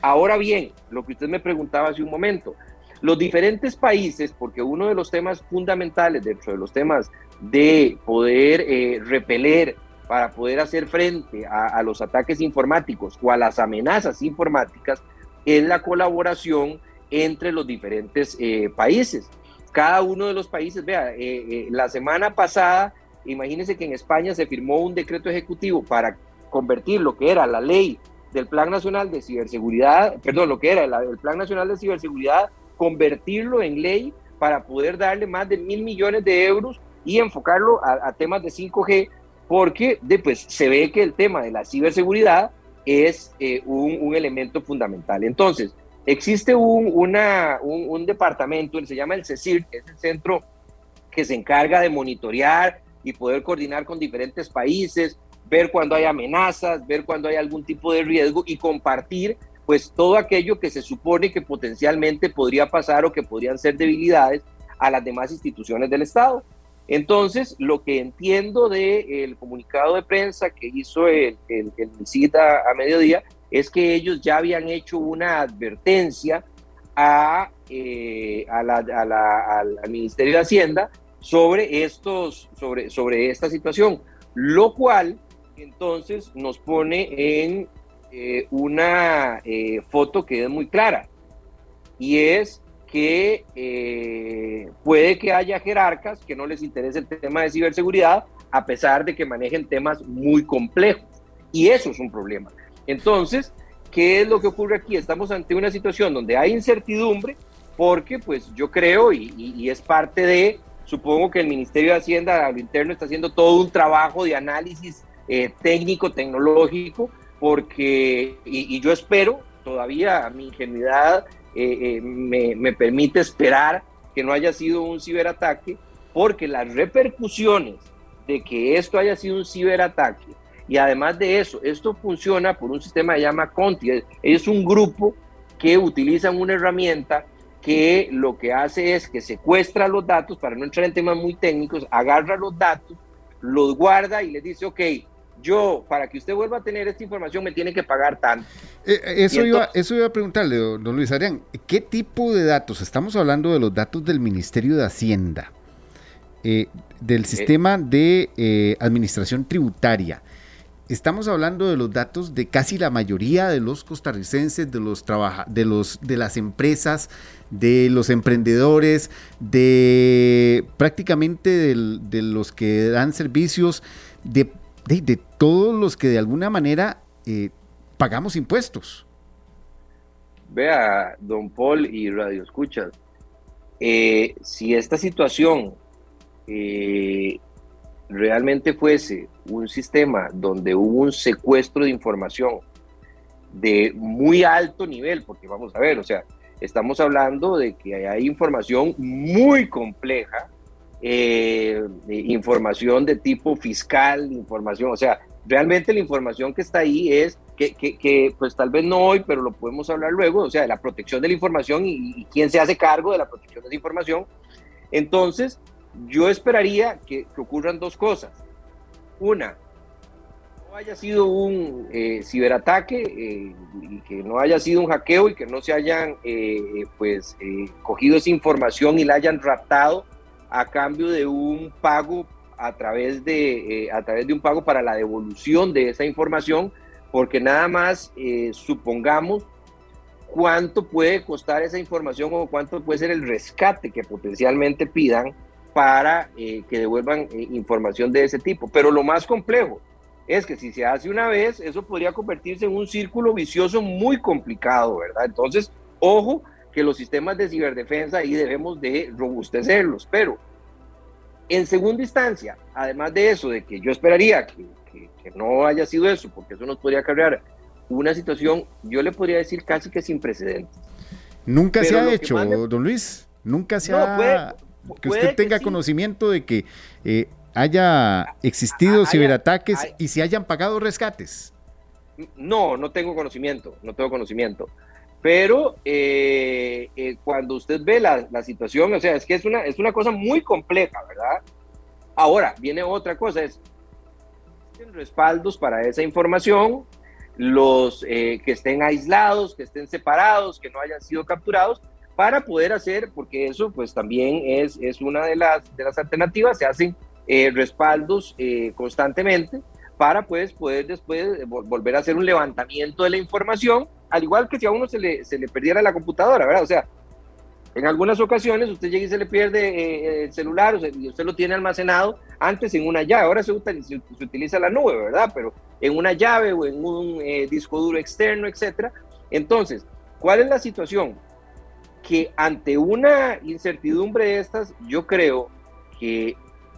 Ahora bien, lo que usted me preguntaba hace un momento, los diferentes países, porque uno de los temas fundamentales dentro de los temas de poder eh, repeler para poder hacer frente a, los ataques informáticos o a las amenazas informáticas es la colaboración entre los diferentes eh, países. Cada uno de los países, vea, eh, la semana pasada, imagínense que en España se firmó un decreto ejecutivo para convertir lo que era la ley del Plan Nacional de Ciberseguridad, perdón, lo que era el Plan Nacional de Ciberseguridad convertirlo en ley para poder darle más de mil millones de euros y enfocarlo a, temas de 5G, porque pues, se ve que el tema de la ciberseguridad es eh, un, elemento fundamental. Entonces, existe un, un, departamento, se llama el CECIR, que es el centro que se encarga de monitorear y poder coordinar con diferentes países, ver cuando hay amenazas, ver cuando hay algún tipo de riesgo y compartir pues todo aquello que se supone que potencialmente podría pasar o que podrían ser debilidades a las demás instituciones del Estado. Entonces, lo que entiendo del comunicado de prensa que hizo el, el, visita a mediodía es que ellos ya habían hecho una advertencia a, eh, al, Ministerio de Hacienda sobre, estos, sobre, sobre esta situación, lo cual entonces nos pone en eh, una eh, foto que es muy clara y es que eh, puede que haya jerarcas que no les interese el tema de ciberseguridad a pesar de que manejen temas muy complejos y eso es un problema. Entonces, ¿qué es lo que ocurre aquí? Estamos ante una situación donde hay incertidumbre porque pues yo creo y, y es parte de, supongo que el Ministerio de Hacienda a lo interno está haciendo todo un trabajo de análisis técnico, tecnológico, porque, y, yo espero, todavía mi ingenuidad eh, eh, me, me, permite esperar que no haya sido un ciberataque, porque las repercusiones de que esto haya sido un ciberataque, y además de eso, esto funciona por un sistema que se llama Conti, es un grupo que utilizan una herramienta que lo que hace es que secuestra los datos, para no entrar en temas muy técnicos, agarra los datos, los guarda y les dice, ok, yo, para que usted vuelva a tener esta información, me tiene que pagar tanto. Eh, eh, eso, iba, eso iba a preguntarle, don Luis Arián, ¿qué tipo de datos? Estamos hablando de los datos del Ministerio de Hacienda, eh, del sistema de administración tributaria. Estamos hablando de los datos de casi la mayoría de los costarricenses, de los de los de las empresas, de los emprendedores, de prácticamente de los que dan servicios, de de, todos los que de alguna manera eh, pagamos impuestos. Vea, don Paul y Radio Escuchas, eh, si esta situación eh, realmente fuese un sistema donde hubo un secuestro de información de muy alto nivel, porque vamos a ver, o sea, estamos hablando de que hay información muy compleja eh, información de tipo fiscal, información, o sea, realmente la información que está ahí es que, pues tal vez no hoy, pero lo podemos hablar luego, o sea, de la protección de la información y, quién se hace cargo de la protección de la información. Entonces, yo esperaría que, ocurran dos cosas. Una, no haya sido un eh, ciberataque eh, y que no haya sido un hackeo y que no se hayan pues cogido esa información y la hayan raptado a cambio de un pago a través de, eh, a través de un pago para la devolución de esa información, porque nada más eh, supongamos cuánto puede costar esa información o cuánto puede ser el rescate que potencialmente pidan para eh, que devuelvan información de ese tipo. Pero lo más complejo es que si se hace una vez, eso podría convertirse en un círculo vicioso muy complicado, ¿verdad? Entonces, ojo, que los sistemas de ciberdefensa ahí debemos de robustecerlos. Pero en segunda instancia, además de eso, de que yo esperaría que, no haya sido eso, porque eso nos podría cargar una situación, yo le podría decir casi que sin precedentes. Nunca se ha hecho, don Luis, nunca se ha... que usted tenga conocimiento de que eh, haya existido ciberataques y se hayan pagado rescates. No, no tengo conocimiento, no tengo conocimiento. Pero eh, eh, cuando usted ve la, la, situación, o sea, es que es una, es una cosa muy compleja, ¿verdad? Ahora, viene otra cosa, es respaldos para esa información, los eh, que estén aislados, que estén separados, que no hayan sido capturados, para poder hacer, porque eso pues también es, es una de las, de las alternativas, se hacen respaldos constantemente para pues poder después volver a hacer un levantamiento de la información al igual que si a uno se le, se le perdiera la computadora, ¿verdad? O sea, en algunas ocasiones usted llega y se le pierde eh, el celular o y usted lo tiene almacenado antes en una llave, ahora se, se, utiliza la nube, ¿verdad? Pero en una llave o en un eh, disco duro externo, etcétera. Entonces, ¿cuál es la situación? Que ante una incertidumbre de estas, yo creo que,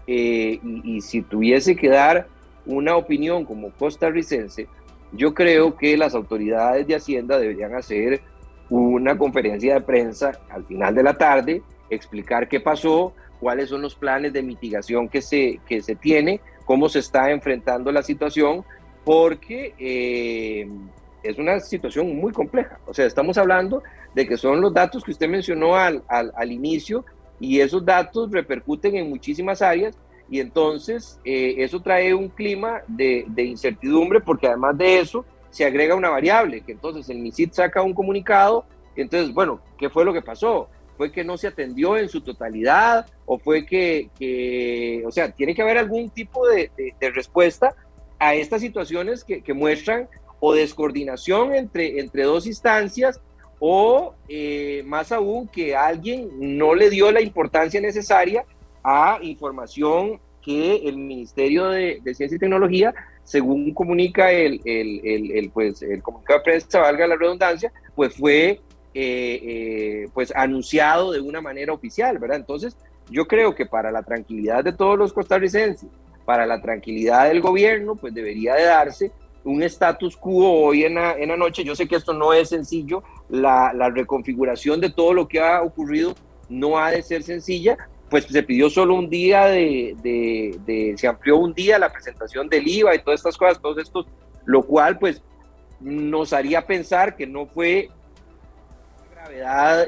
eh, y si tuviese que dar una opinión como costarricense, yo creo que las autoridades de Hacienda deberían hacer una conferencia de prensa al final de la tarde, explicar qué pasó, cuáles son los planes de mitigación que se, que se tiene, cómo se está enfrentando la situación, porque eh, es una situación muy compleja. O sea, estamos hablando de que son los datos que usted mencionó al, al, al inicio y esos datos repercuten en muchísimas áreas y entonces eh, eso trae un clima de, incertidumbre porque además de eso se agrega una variable, que entonces el MISID saca un comunicado, entonces, bueno, ¿qué fue lo que pasó? ¿Fue que no se atendió en su totalidad o fue que, o sea, tiene que haber algún tipo de, respuesta a estas situaciones que, muestran o descoordinación entre, entre dos instancias o eh, más aún que alguien no le dio la importancia necesaria a información que el Ministerio de, Ciencia y Tecnología, según comunica el, el, pues, el comunicado de prensa, valga la redundancia, pues fue eh, eh, pues anunciado de una manera oficial, ¿verdad? Entonces, yo creo que para la tranquilidad de todos los costarricenses, para la tranquilidad del gobierno, pues debería de darse un status quo hoy en la, en la noche. Yo sé que esto no es sencillo, la, la reconfiguración de todo lo que ha ocurrido no ha de ser sencilla, pues se pidió solo un día de, se amplió un día la presentación del IVA y todas estas cosas, todos estos, lo cual pues nos haría pensar que no fue gravedad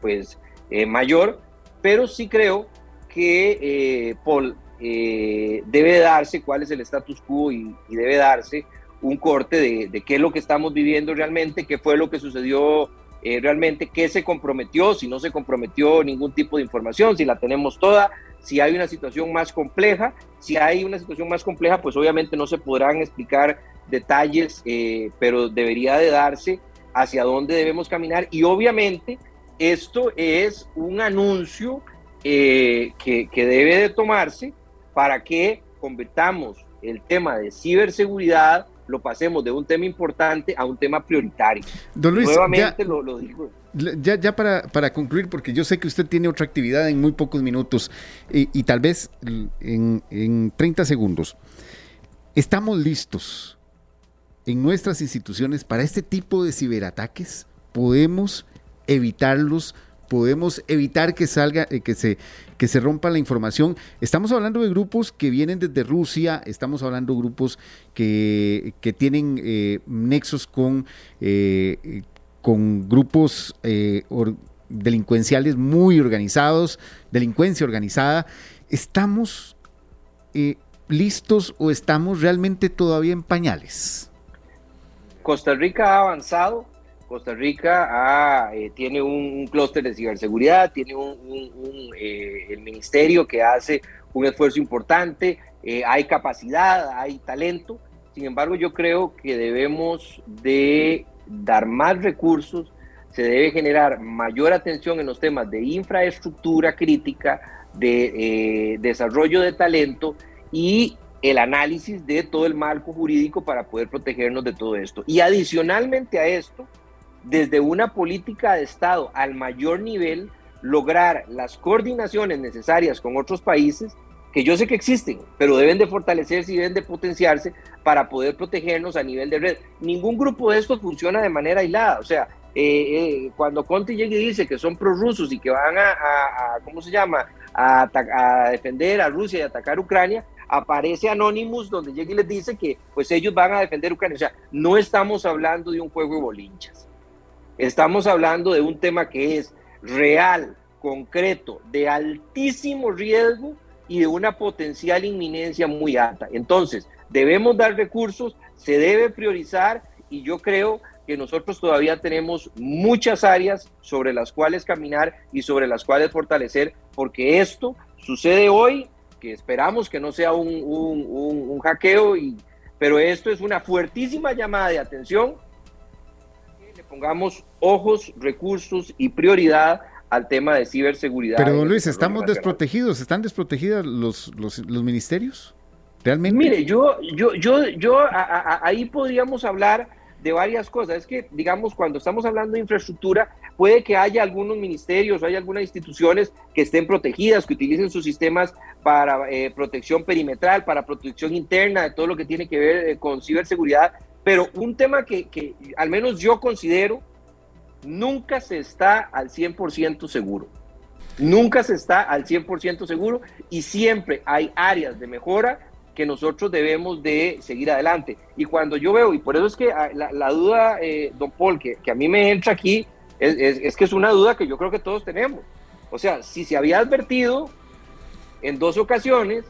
pues, mayor, pero sí creo que Paul debe darse cuál es el status quo y, debe darse un corte de, de, qué es lo que estamos viviendo realmente, qué fue lo que sucedió eh, realmente qué se comprometió, si no se comprometió ningún tipo de información, si la tenemos toda, si hay una situación más compleja. Si hay una situación más compleja, pues obviamente no se podrán explicar detalles, eh, pero debería de darse hacia dónde debemos caminar. Y obviamente esto es un anuncio eh, que, que debe de tomarse para que convirtamos el tema de ciberseguridad lo pasemos de un tema importante a un tema prioritario. Don Luis, Nuevamente lo, digo. Ya, ya para, para, concluir, porque yo sé que usted tiene otra actividad en muy pocos minutos y, tal vez en, en 30 segundos. ¿Estamos listos en nuestras instituciones para este tipo de ciberataques? ¿Podemos evitarlos? podemos evitar que salga, eh, que se, que se rompa la información. Estamos hablando de grupos que vienen desde Rusia, estamos hablando de grupos que, tienen eh, nexos con, eh, con grupos delincuenciales muy organizados, delincuencia organizada. ¿Estamos listos o estamos realmente todavía en pañales? Costa Rica ha avanzado Costa Rica eh, tiene un, clúster de ciberseguridad, tiene un, eh, el ministerio que hace un esfuerzo importante, eh, hay capacidad, hay talento. Sin embargo, yo creo que debemos de dar más recursos, se debe generar mayor atención en los temas de infraestructura crítica, de desarrollo de talento y el análisis de todo el marco jurídico para poder protegernos de todo esto. Y adicionalmente a esto, desde una política de Estado al mayor nivel, lograr las coordinaciones necesarias con otros países que yo sé que existen, pero deben de fortalecerse y deben de potenciarse para poder protegernos a nivel de red. Ningún grupo de estos funciona de manera aislada, o sea, eh, eh, cuando Conte llega y dice que son prorrusos y que van a, ¿cómo se llama?, a, defender a Rusia y atacar Ucrania, aparece Anonymous donde llega les dice que pues ellos van a defender Ucrania. O sea, no estamos hablando de un juego de bolinchas. Estamos hablando de un tema que es real, concreto, de altísimo riesgo y de una potencial inminencia muy alta. Entonces, debemos dar recursos, se debe priorizar y yo creo que nosotros todavía tenemos muchas áreas sobre las cuales caminar y sobre las cuales fortalecer, porque esto sucede hoy, que esperamos que no sea un, un hackeo, y, pero esto es una fuertísima llamada de atención pongamos ojos, recursos y prioridad al tema de ciberseguridad. Pero don Luis, ¿estamos desprotegidos? ¿Están desprotegidos los, los, ministerios? ¿Realmente? Mire, yo, yo, yo, yo ahí podríamos hablar de varias cosas. Es que, digamos, cuando estamos hablando de infraestructura, puede que haya algunos ministerios o haya algunas instituciones que estén protegidas, que utilicen sus sistemas para eh, protección perimetral, para protección interna, de todo lo que tiene que ver eh, con ciberseguridad, pero un tema que, que al menos yo considero, nunca se está al 100% seguro. Nunca se está al 100% seguro y siempre hay áreas de mejora que nosotros debemos de seguir adelante. Y cuando yo veo, y por eso es que ah, la, duda, eh, don Paul, que, que, a mí me entra aquí, es, es, que es una duda que yo creo que todos tenemos. O sea, si se había advertido en dos ocasiones,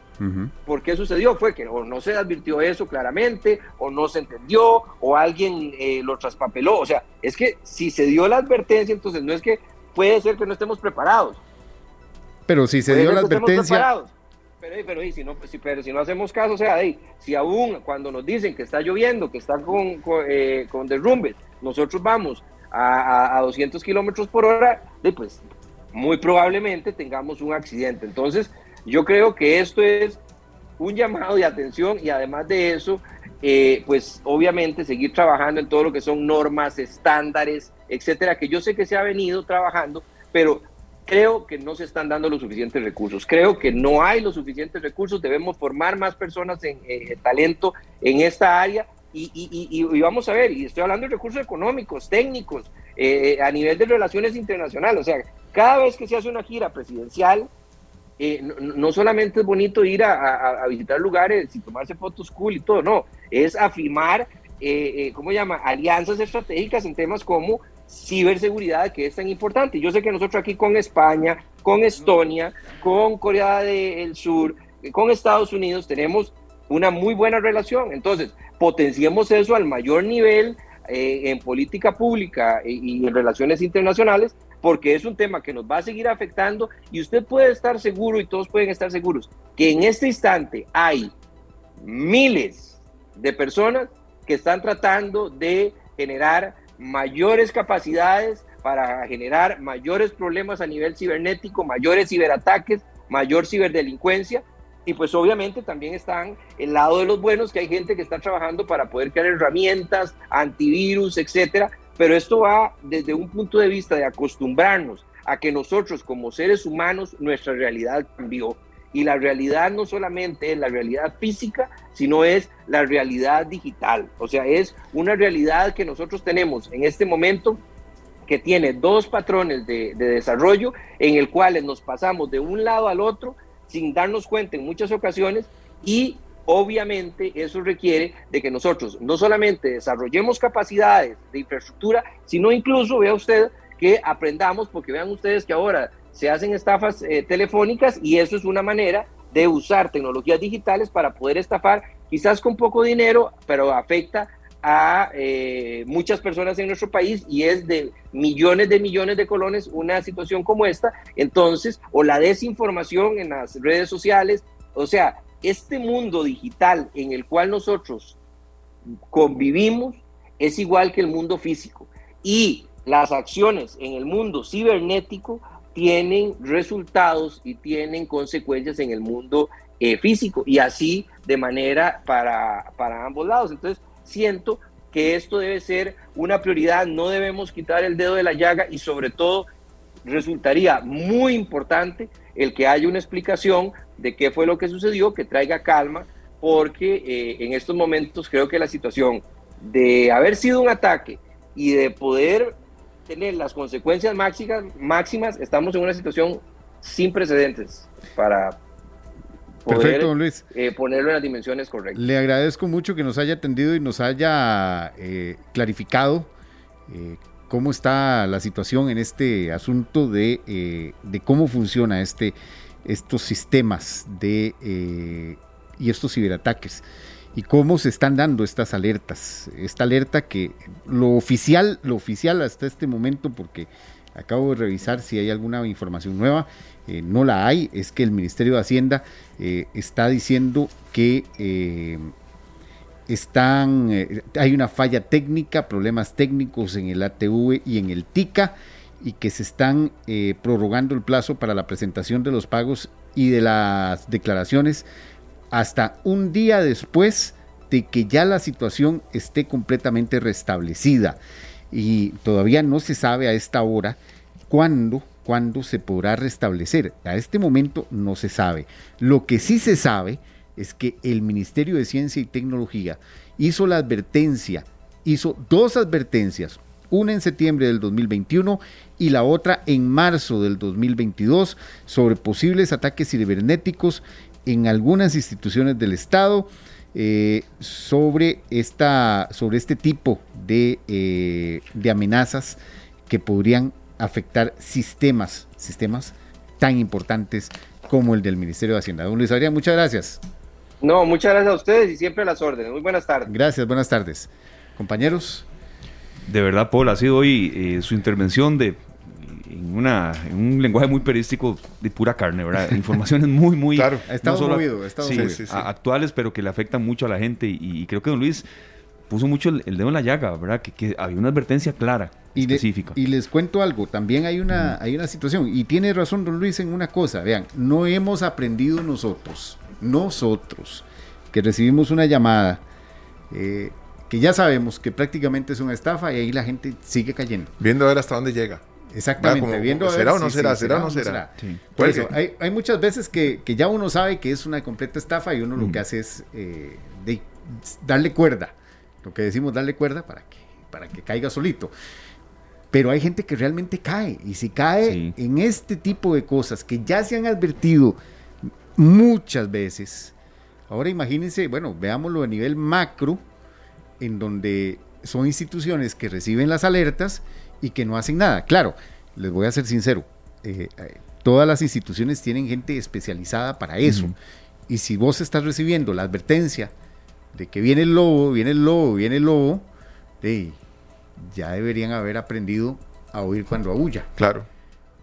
¿Por qué sucedió? Fue que o no se advirtió eso claramente, o no se entendió, o alguien eh, lo traspapeló. O sea, es que si se dio la advertencia, entonces no es que puede ser que no estemos preparados. Pero si se dio la advertencia. Pero, pero, si no, si, pero si no hacemos caso, o sea, si aún cuando nos dicen que está lloviendo, que está con, con, eh, derrumbes, nosotros vamos a, a, 200 kilómetros por hora, pues muy probablemente tengamos un accidente. Entonces, yo creo que esto es un llamado de atención y además de eso, eh, pues obviamente seguir trabajando en todo lo que son normas, estándares, etcétera, que yo sé que se ha venido trabajando, pero creo que no se están dando los suficientes recursos. Creo que no hay los suficientes recursos. Debemos formar más personas en talento en esta área. Y, vamos a ver, y estoy hablando de recursos económicos, técnicos, eh, a nivel de relaciones internacionales. O sea, cada vez que se hace una gira presidencial, eh, no, solamente es bonito ir a, visitar lugares y tomarse fotos cool y todo, no, es afirmar, eh, eh, ¿cómo se llama?, alianzas estratégicas en temas como ciberseguridad que es tan importante. Yo sé que nosotros aquí con España, con Estonia, con Corea del Sur, con Estados Unidos tenemos una muy buena relación. Entonces, potenciemos eso al mayor nivel eh, en política pública y, en relaciones internacionales, porque es un tema que nos va a seguir afectando y usted puede estar seguro y todos pueden estar seguros que en este instante hay miles de personas que están tratando de generar mayores capacidades para generar mayores problemas a nivel cibernético, mayores ciberataques, mayor ciberdelincuencia. Y pues obviamente también están el lado de los buenos, que hay gente que está trabajando para poder crear herramientas, antivirus, etcétera. Pero esto va desde un punto de vista de acostumbrarnos a que nosotros como seres humanos, nuestra realidad cambió y la realidad no solamente es la realidad física, sino es la realidad digital. O sea, es una realidad que nosotros tenemos en este momento que tiene dos patrones de, desarrollo en el cuales nos pasamos de un lado al otro sin darnos cuenta en muchas ocasiones y obviamente eso requiere de que nosotros no solamente desarrollemos capacidades de infraestructura, sino incluso, vea usted, que aprendamos, porque vean ustedes que ahora se hacen estafas eh, telefónicas y eso es una manera de usar tecnologías digitales para poder estafar, quizás con poco dinero, pero afecta a eh, muchas personas en nuestro país y es de millones de millones de colones una situación como esta. Entonces, o la desinformación en las redes sociales, o sea, este mundo digital en el cual nosotros convivimos es igual que el mundo físico y las acciones en el mundo cibernético tienen resultados y tienen consecuencias en el mundo eh, físico y así de manera para, para ambos lados. Entonces, siento que esto debe ser una prioridad, no debemos quitar el dedo de la llaga y sobre todo resultaría muy importante el que haya una explicación de qué fue lo que sucedió, que traiga calma, porque eh, en estos momentos creo que la situación de haber sido un ataque y de poder tener las consecuencias máximas, máximas, estamos en una situación sin precedentes para poder eh, ponerlo en las dimensiones correctas. Le agradezco mucho que nos haya atendido y nos haya eh, clarificado eh, cómo está la situación en este asunto de, de cómo funciona este, estos sistemas de, y estos ciberataques y cómo se están dando estas alertas. Esta alerta que lo oficial, lo oficial hasta este momento, porque acabo de revisar si hay alguna información nueva, eh, no la hay, es que el Ministerio de Hacienda eh, está diciendo que eh, están, hay una falla técnica, problemas técnicos en el ATV y en el TICA y que se están prorrogando el plazo para la presentación de los pagos y de las declaraciones hasta un día después de que ya la situación esté completamente restablecida. Y todavía no se sabe a esta hora cuándo, cuándo se podrá restablecer. A este momento no se sabe. Lo que sí se sabe es que el Ministerio de Ciencia y Tecnología hizo la advertencia, hizo dos advertencias, una en septiembre del 2021 y la otra en marzo del 2022 sobre posibles ataques cibernéticos en algunas instituciones del Estado eh, sobre, esta, sobre este tipo de, eh, de amenazas que podrían afectar sistemas, sistemas tan importantes como el del Ministerio de Hacienda. Don Luis Adrián, muchas gracias. No, muchas gracias a ustedes y siempre a las órdenes. Muy buenas tardes. Gracias, buenas tardes. Compañeros. De verdad, Paul, ha sido hoy eh, su intervención de en, una, en un lenguaje muy periodístico de pura carne, ¿verdad? [laughs] Informaciones muy, muy... Claro, no solo, movido, actuales, pero que le afectan mucho a la gente. Y, creo que don Luis puso mucho el, dedo en la llaga, ¿verdad? Que, había una advertencia clara, y específica. y les cuento algo, también hay una, hay una situación, y tiene razón don Luis en una cosa, vean, no hemos aprendido nosotros, nosotros, que recibimos una llamada, eh, que ya sabemos que prácticamente es una estafa y ahí la gente sigue cayendo. Viendo a ver hasta dónde llega. Exactamente, viendo será o no será, será o no será. Por eso, hay, muchas veces que, ya uno sabe que es una completa estafa y uno lo que hace es eh, darle cuerda, lo que decimos darle cuerda para que, para que caiga solito. Pero hay gente que realmente cae y si cae en este tipo de cosas que ya se han advertido muchas veces, ahora imagínense, bueno, veámoslo a nivel macro, en donde son instituciones que reciben las alertas y que no hacen nada. Claro, les voy a ser sincero, eh, eh, todas las instituciones tienen gente especializada para eso. Y si vos estás recibiendo la advertencia de que viene el lobo, viene el lobo, viene el lobo, ya deberían haber aprendido a oír cuando aúlla. Claro.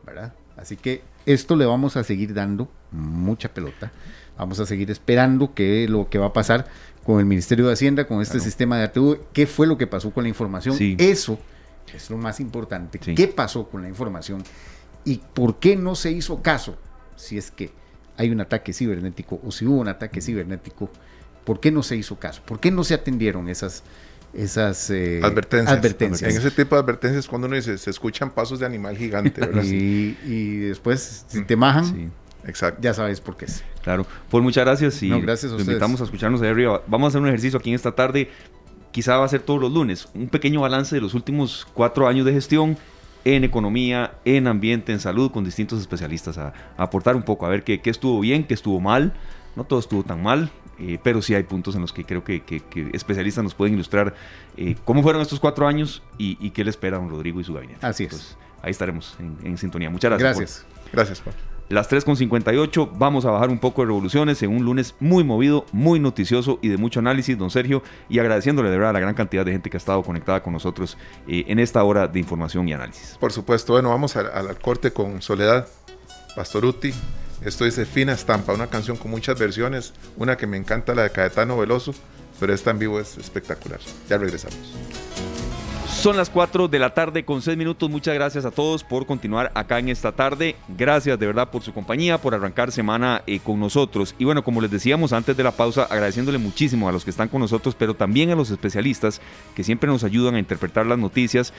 ¿Verdad? Así que esto le vamos a seguir dando mucha pelota. Vamos a seguir esperando qué lo que va a pasar con el Ministerio de Hacienda, con este sistema de ATV, qué fue lo que pasó con la información. Eso es lo más importante. ¿Qué pasó con la información? ¿Y por qué no se hizo caso si es que hay un ataque cibernético o si hubo un ataque cibernético? ¿Por qué no se hizo caso? ¿Por qué no se atendieron esas, esas eh, advertencias. En ese tipo de advertencias, cuando uno dice, se escuchan pasos de animal gigante, ¿verdad? [laughs] y, después, si te majan, Exacto. ya sabes por qué es. Claro. Pues muchas gracias y gracias a invitamos a escucharnos ahí arriba. Vamos a hacer un ejercicio aquí en esta tarde. Quizá va a ser todos los lunes. Un pequeño balance de los últimos cuatro años de gestión en economía, en ambiente, en salud, con distintos especialistas a, aportar un poco, a ver qué, qué estuvo bien, qué estuvo mal. No todo estuvo tan mal, eh, pero sí hay puntos en los que creo que, especialistas nos pueden ilustrar eh, cómo fueron estos cuatro años y, qué le espera a don Rodrigo y su gabinete. Así es. ahí estaremos en, sintonía. Muchas gracias. Gracias. Gracias, Juan. Las 3.58, vamos a bajar un poco de revoluciones en un lunes muy movido, muy noticioso y de mucho análisis, don Sergio, y agradeciéndole de verdad a la gran cantidad de gente que ha estado conectada con nosotros eh, en esta hora de información y análisis. Por supuesto, bueno, vamos al corte con Soledad Pastoruti, esto dice Fina Estampa, una canción con muchas versiones, una que me encanta, la de Caetano Veloso, pero esta en vivo es espectacular. Ya regresamos. Son las 4 de la tarde con 6 minutos. Muchas gracias a todos por continuar acá en esta tarde. Gracias de verdad por su compañía, por arrancar semana eh, con nosotros. Y bueno, como les decíamos antes de la pausa, agradeciéndole muchísimo a los que están con nosotros, pero también a los especialistas que siempre nos ayudan a interpretar las noticias,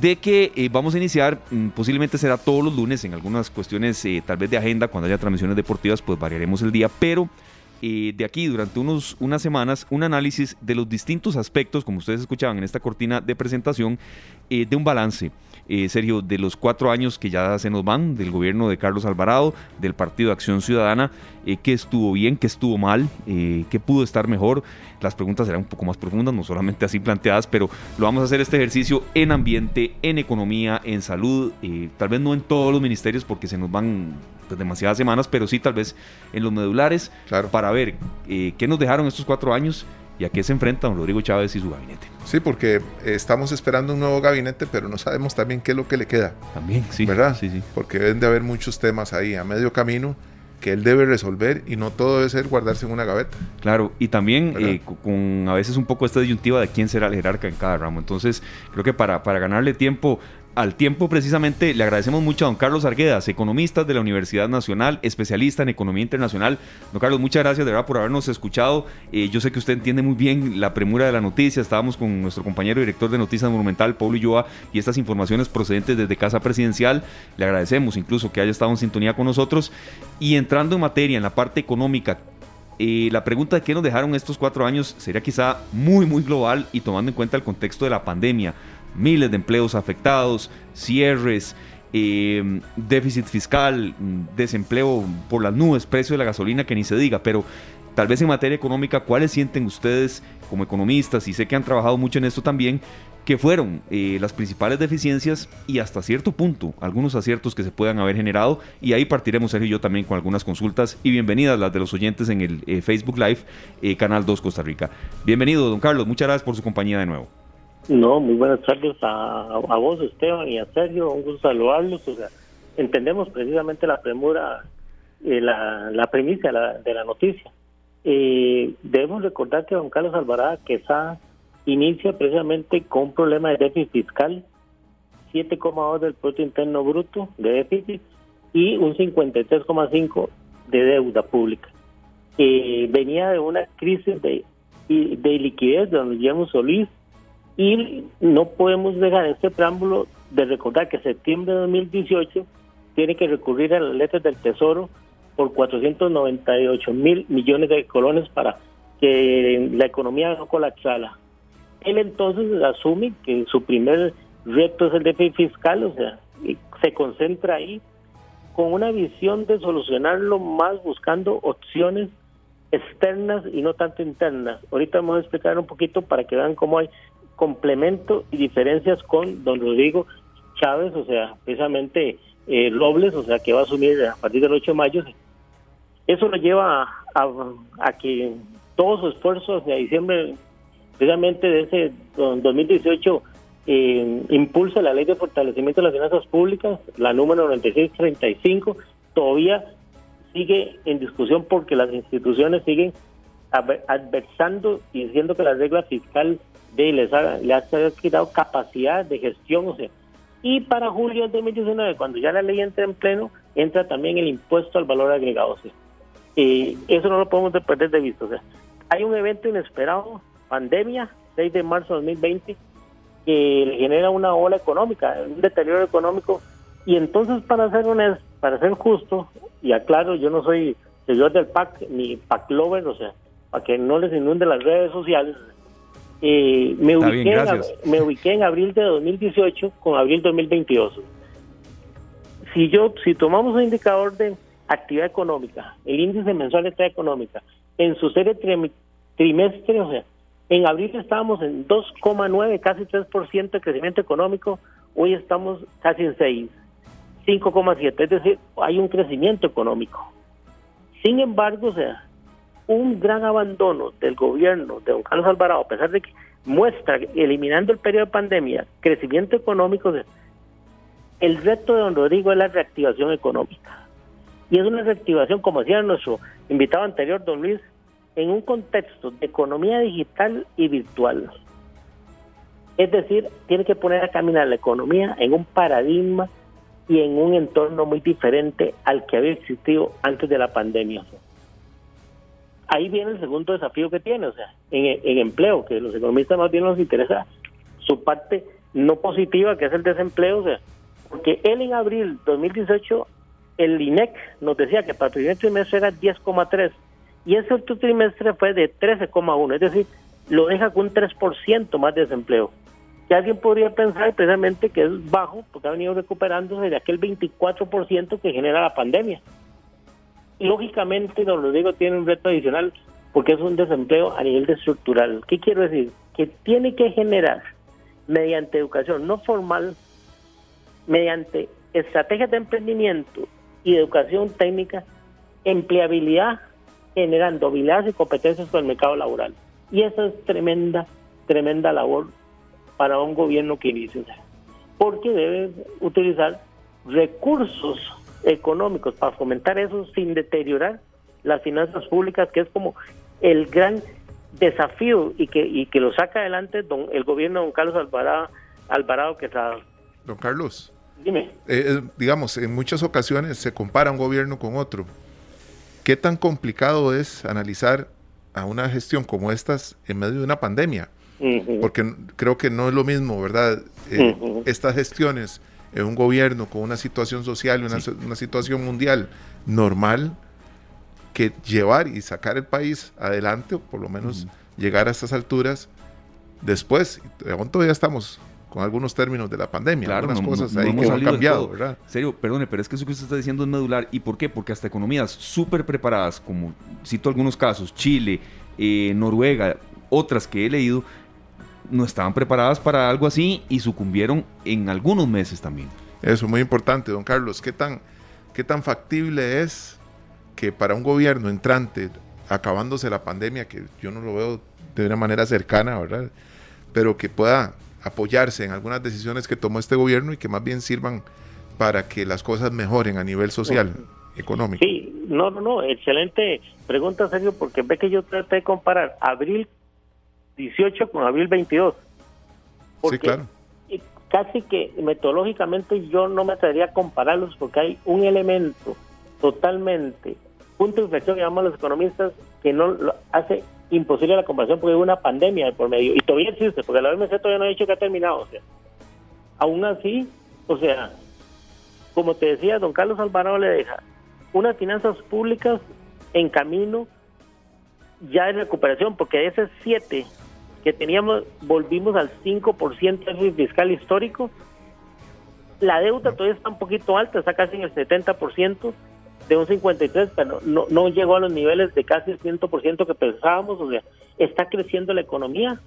de que eh, vamos a iniciar, mm, posiblemente será todos los lunes en algunas cuestiones eh, tal vez de agenda, cuando haya transmisiones deportivas, pues variaremos el día, pero de aquí durante unos, unas semanas un análisis de los distintos aspectos, como ustedes escuchaban en esta cortina de presentación, eh, de un balance. Eh, Sergio, de los cuatro años que ya se nos van, del gobierno de Carlos Alvarado, del Partido Acción Ciudadana, eh, qué estuvo bien, qué estuvo mal, qué pudo estar mejor. Las preguntas serán un poco más profundas, no solamente así planteadas, pero lo vamos a hacer este ejercicio en ambiente, en economía, en salud, tal vez no en todos los ministerios porque se nos van pues, demasiadas semanas, pero sí tal vez en los medulares para ver eh, qué nos dejaron estos cuatro años y a qué se enfrenta don Rodrigo Chávez y su gabinete. Sí, porque estamos esperando un nuevo gabinete, pero no sabemos también qué es lo que le queda. También, sí. ¿Verdad? Sí, sí. Porque deben de haber muchos temas ahí a medio camino que él debe resolver y no todo debe ser guardarse en una gaveta. Claro, y también eh, con a veces un poco esta disyuntiva de quién será el jerarca en cada ramo. Entonces, creo que para, para ganarle tiempo al tiempo precisamente le agradecemos mucho a don Carlos Arguedas, economista de la Universidad Nacional, especialista en economía internacional. Don Carlos, muchas gracias de verdad por habernos escuchado. Eh, yo sé que usted entiende muy bien la premura de la noticia. Estábamos con nuestro compañero director de Noticias Monumental, Pablo Ulloa, y estas informaciones procedentes desde Casa Presidencial. Le agradecemos incluso que haya estado en sintonía con nosotros. Y entrando en materia, en la parte económica, eh, la pregunta de qué nos dejaron estos cuatro años sería quizá muy, muy global y tomando en cuenta el contexto de la pandemia miles de empleos afectados, cierres, eh, déficit fiscal, desempleo por las nubes, precio de la gasolina que ni se diga, pero tal vez en materia económica, ¿cuáles sienten ustedes como economistas, y sé que han trabajado mucho en esto también, que fueron eh, las principales deficiencias y hasta cierto punto algunos aciertos que se puedan haber generado? Y ahí partiremos Sergio y yo también con algunas consultas y bienvenidas las de los oyentes en el eh, Facebook Live, Canal 2 Costa Rica. Bienvenido, don Carlos, muchas gracias por su compañía de nuevo. No, muy buenas tardes a, vos, Esteban, y a Sergio. Un gusto saludarlos. Entendemos precisamente la premura, eh, la, la premisa de la, noticia. Eh, debemos recordar que don Carlos Alvarado Quesada inicia precisamente con un problema de déficit fiscal, 7,2 del Producto Interno Bruto de déficit y un 53,5 de deuda pública. Eh, venía de una crisis de, de liquidez de don Guillermo Solís, y no podemos dejar este preámbulo de recordar que septiembre de 2018 tiene que recurrir a las letras del Tesoro por 498 mil millones de colones para que la economía no colapsara. Él entonces asume que su primer reto es el déficit fiscal, o sea, se concentra ahí con una visión de solucionarlo más buscando opciones externas y no tanto internas. Ahorita vamos a explicar un poquito para que vean cómo hay complemento y diferencias con don Rodrigo Chávez, o sea, precisamente eh, o sea, que va a asumir a partir del 8 de mayo. Eso lo lleva a, que todo su esfuerzo hacia diciembre, precisamente de ese 2018, eh, impulsa la ley de fortalecimiento de las finanzas públicas, la número 9635, todavía sigue en discusión porque las instituciones siguen adversando y diciendo que la regla fiscal de les ha, le ha quitado capacidad de gestión, o sea, y para julio del 2019, cuando ya la ley entra en pleno, entra también el impuesto al valor agregado. O sea, y eso no lo podemos perder de vista. O sea, hay un evento inesperado, pandemia, 6 de marzo de 2020, que genera una ola económica, un deterioro económico. Y entonces, para ser honesto, para ser justo, y aclaro, yo no soy señor del PAC ni PAC lover, o sea, para que no les inunde las redes sociales. Eh, me, ubiqué en, me ubiqué en abril de 2018 con abril 2022. Si yo, si tomamos un indicador de actividad económica, el índice mensual de actividad económica, en su serie trimestre, o sea, en abril estábamos en 2,9, casi 3% de crecimiento económico, hoy estamos casi en 6, 5,7, es decir, hay un crecimiento económico. Sin embargo, o sea, un gran abandono del gobierno de don Carlos Alvarado, a pesar de que muestra, eliminando el periodo de pandemia, crecimiento económico, el reto de don Rodrigo es la reactivación económica. Y es una reactivación, como decía nuestro invitado anterior, don Luis, en un contexto de economía digital y virtual. Es decir, tiene que poner a caminar la economía en un paradigma y en un entorno muy diferente al que había existido antes de la pandemia ahí viene el segundo desafío que tiene, o sea, en, empleo, que los economistas más bien nos interesa su parte no positiva, que es el desempleo, o sea, porque él en abril 2018, el INEC nos decía que para el primer trimestre era 10,3 y ese otro trimestre fue de 13,1, es decir, lo deja con un 3% más de desempleo. Que alguien podría pensar precisamente que es bajo, porque ha venido recuperándose de aquel 24% que genera la pandemia lógicamente, don Rodrigo tiene un reto adicional porque es un desempleo a nivel de estructural. ¿Qué quiero decir? Que tiene que generar, mediante educación no formal, mediante estrategias de emprendimiento y educación técnica, empleabilidad, generando habilidades y competencias para el mercado laboral. Y esa es tremenda, tremenda labor para un gobierno que inicia. Porque debe utilizar recursos económicos para fomentar eso sin deteriorar las finanzas públicas, que es como el gran desafío y que, y que lo saca adelante don, el gobierno de don Carlos Alvarado, Alvarado Quesada. Don Carlos. Dime. Eh, eh, digamos, en muchas ocasiones se compara un gobierno con otro. ¿Qué tan complicado es analizar a una gestión como estas en medio de una pandemia? Porque creo que no es lo mismo, ¿verdad? Eh, estas gestiones en un gobierno con una situación social, una, una situación mundial normal, que llevar y sacar el país adelante, o por lo menos llegar a estas alturas, después, aún todavía estamos con algunos términos de la pandemia, claro, algunas cosas ahí que han cambiado, ¿verdad? Serio, perdone, pero es que eso que usted está diciendo es medular. ¿Y por qué? Porque hasta economías súper preparadas, como cito algunos casos, Chile, eh, Noruega, otras que he leído, no estaban preparadas para algo así y sucumbieron en algunos meses también. Eso, muy importante, don Carlos. ¿Qué tan, qué tan factible es que para un gobierno entrante, acabándose la pandemia, que yo no lo veo de una manera cercana, ¿verdad? Pero que pueda apoyarse en algunas decisiones que tomó este gobierno y que más bien sirvan para que las cosas mejoren a nivel social, económico. Sí, no, no, no, excelente pregunta, Sergio, porque ve que yo traté de comparar abril 18 con abril 22. sí, claro. Casi que metodológicamente yo no me atrevería a compararlos porque hay un elemento totalmente, punto de inflexión, llamamos los economistas, que no lo hace imposible la comparación porque hay una pandemia por medio. Y todavía existe, porque la OMC todavía no ha dicho que ha terminado. O sea, aún así, o sea, como te decía, don Carlos Alvarado le deja unas finanzas públicas en camino ya de recuperación, porque ese 7 que teníamos, volvimos al 5% de fiscal histórico. La deuda todavía está un poquito alta, está casi en el 70% de un 53, pero no, no llegó a los niveles de casi el 100% que pensábamos, o sea, está creciendo la economía.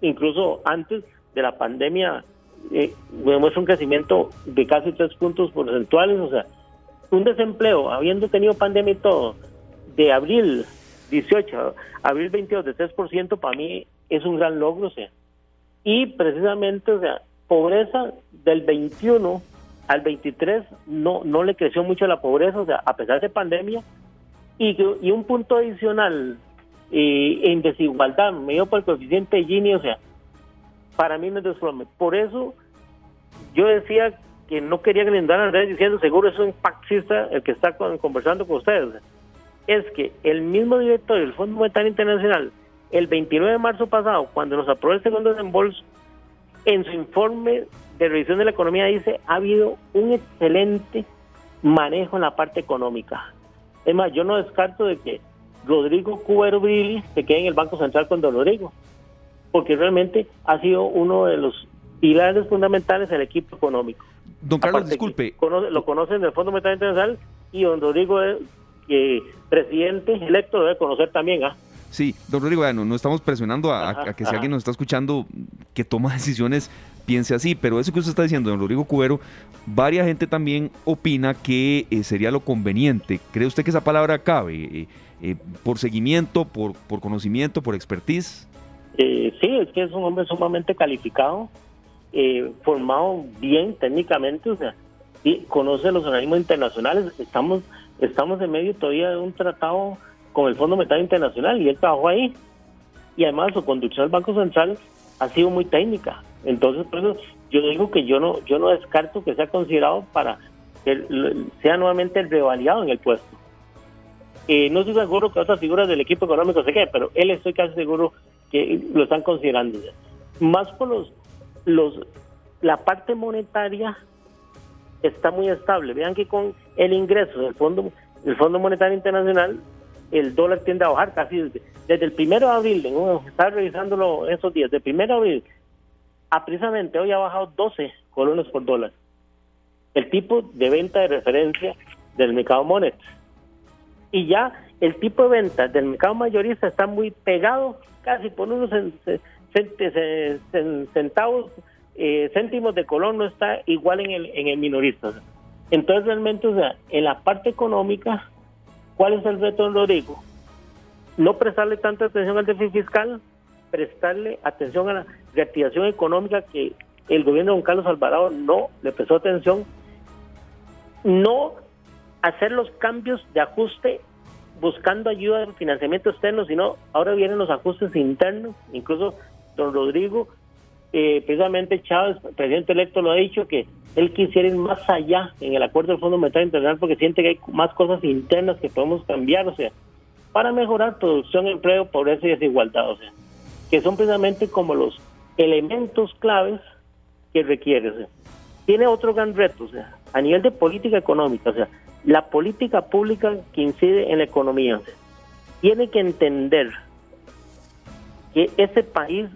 incluso antes de la pandemia, eh, demuestra un crecimiento de casi tres puntos porcentuales, o sea, un desempleo, habiendo tenido pandemia y todo, de abril 18 a abril 22 de 3%, para mí es un gran logro, o sea, y precisamente, o sea, pobreza del 21 al 23 no, no le creció mucho la pobreza, o sea, a pesar de pandemia, y, y un punto adicional eh, en desigualdad, medio por el coeficiente de Gini, o sea, para mí no es desplome. Por eso yo decía que no quería que le andaran diciendo, seguro es un pactista el que está conversando con ustedes. Es que el mismo director del Fondo Monetario Internacional, el 29 de marzo pasado, cuando nos aprobó el segundo desembolso, en su informe de revisión de la economía dice, ha habido un excelente manejo en la parte económica. Es más, yo no descarto de que Rodrigo Cubero Brilli se quede en el Banco Central con Don Rodrigo, porque realmente ha sido uno de los pilares fundamentales del equipo económico. Don Carlos, disculpe. lo conocen del Fondo Monetario Internacional y don Rodrigo es eh, presidente electo debe conocer también. ¿ah? Sí, don Rodrigo, no, no estamos presionando a, que si alguien nos está escuchando que toma decisiones piense así, pero eso que usted está diciendo, don Rodrigo Cubero, varia gente también opina que eh, sería lo conveniente. ¿Cree usted que esa palabra cabe? Eh, ¿Por seguimiento, por, por conocimiento, por expertise? sí, es que es un hombre sumamente calificado, formado bien técnicamente, o sea, conoce los organismos internacionales. Estamos, estamos en medio todavía de un tratado con el Fondo Monetario Internacional y él trabajó ahí. Y además su conducción al Banco Central ha sido muy técnica. Entonces, por eso yo digo que yo no, yo no descarto que sea considerado para que sea nuevamente revalidado en el puesto. Eh, no estoy seguro que otras figuras del equipo económico se queden, pero él estoy casi seguro que lo están considerando. Más por los, los la parte monetaria está muy estable. Vean que con el ingreso del Fondo, el Fondo Monetario Internacional el dólar tiende a bajar casi desde, el primero de abril, estaba revisándolo esos días, del primero de abril a precisamente hoy ha bajado 12 colones por dólar. El tipo de venta de referencia del mercado Monet. Y ya el tipo de venta del mercado mayorista está muy pegado, casi por unos centavos, eh, céntimos de colón, no está igual en el, en el minorista. Entonces realmente, o sea, en la parte económica, ¿Cuál es el reto, Rodrigo? No prestarle tanta atención al déficit fiscal, prestarle atención a la reactivación económica que el gobierno de don Carlos Alvarado no le prestó atención, no hacer los cambios de ajuste buscando ayuda de financiamiento externo, sino ahora vienen los ajustes internos, incluso don Rodrigo, eh, precisamente Chávez, presidente electo, lo ha dicho que él quisiera ir más allá en el acuerdo del Fondo Monetario Internacional porque siente que hay más cosas internas que podemos cambiar, o sea, para mejorar producción, empleo, pobreza y desigualdad, o sea, que son precisamente como los elementos claves que requiere. O sea. Tiene otro gran reto, o sea, a nivel de política económica, o sea, la política pública que incide en la economía, o sea, tiene que entender que ese país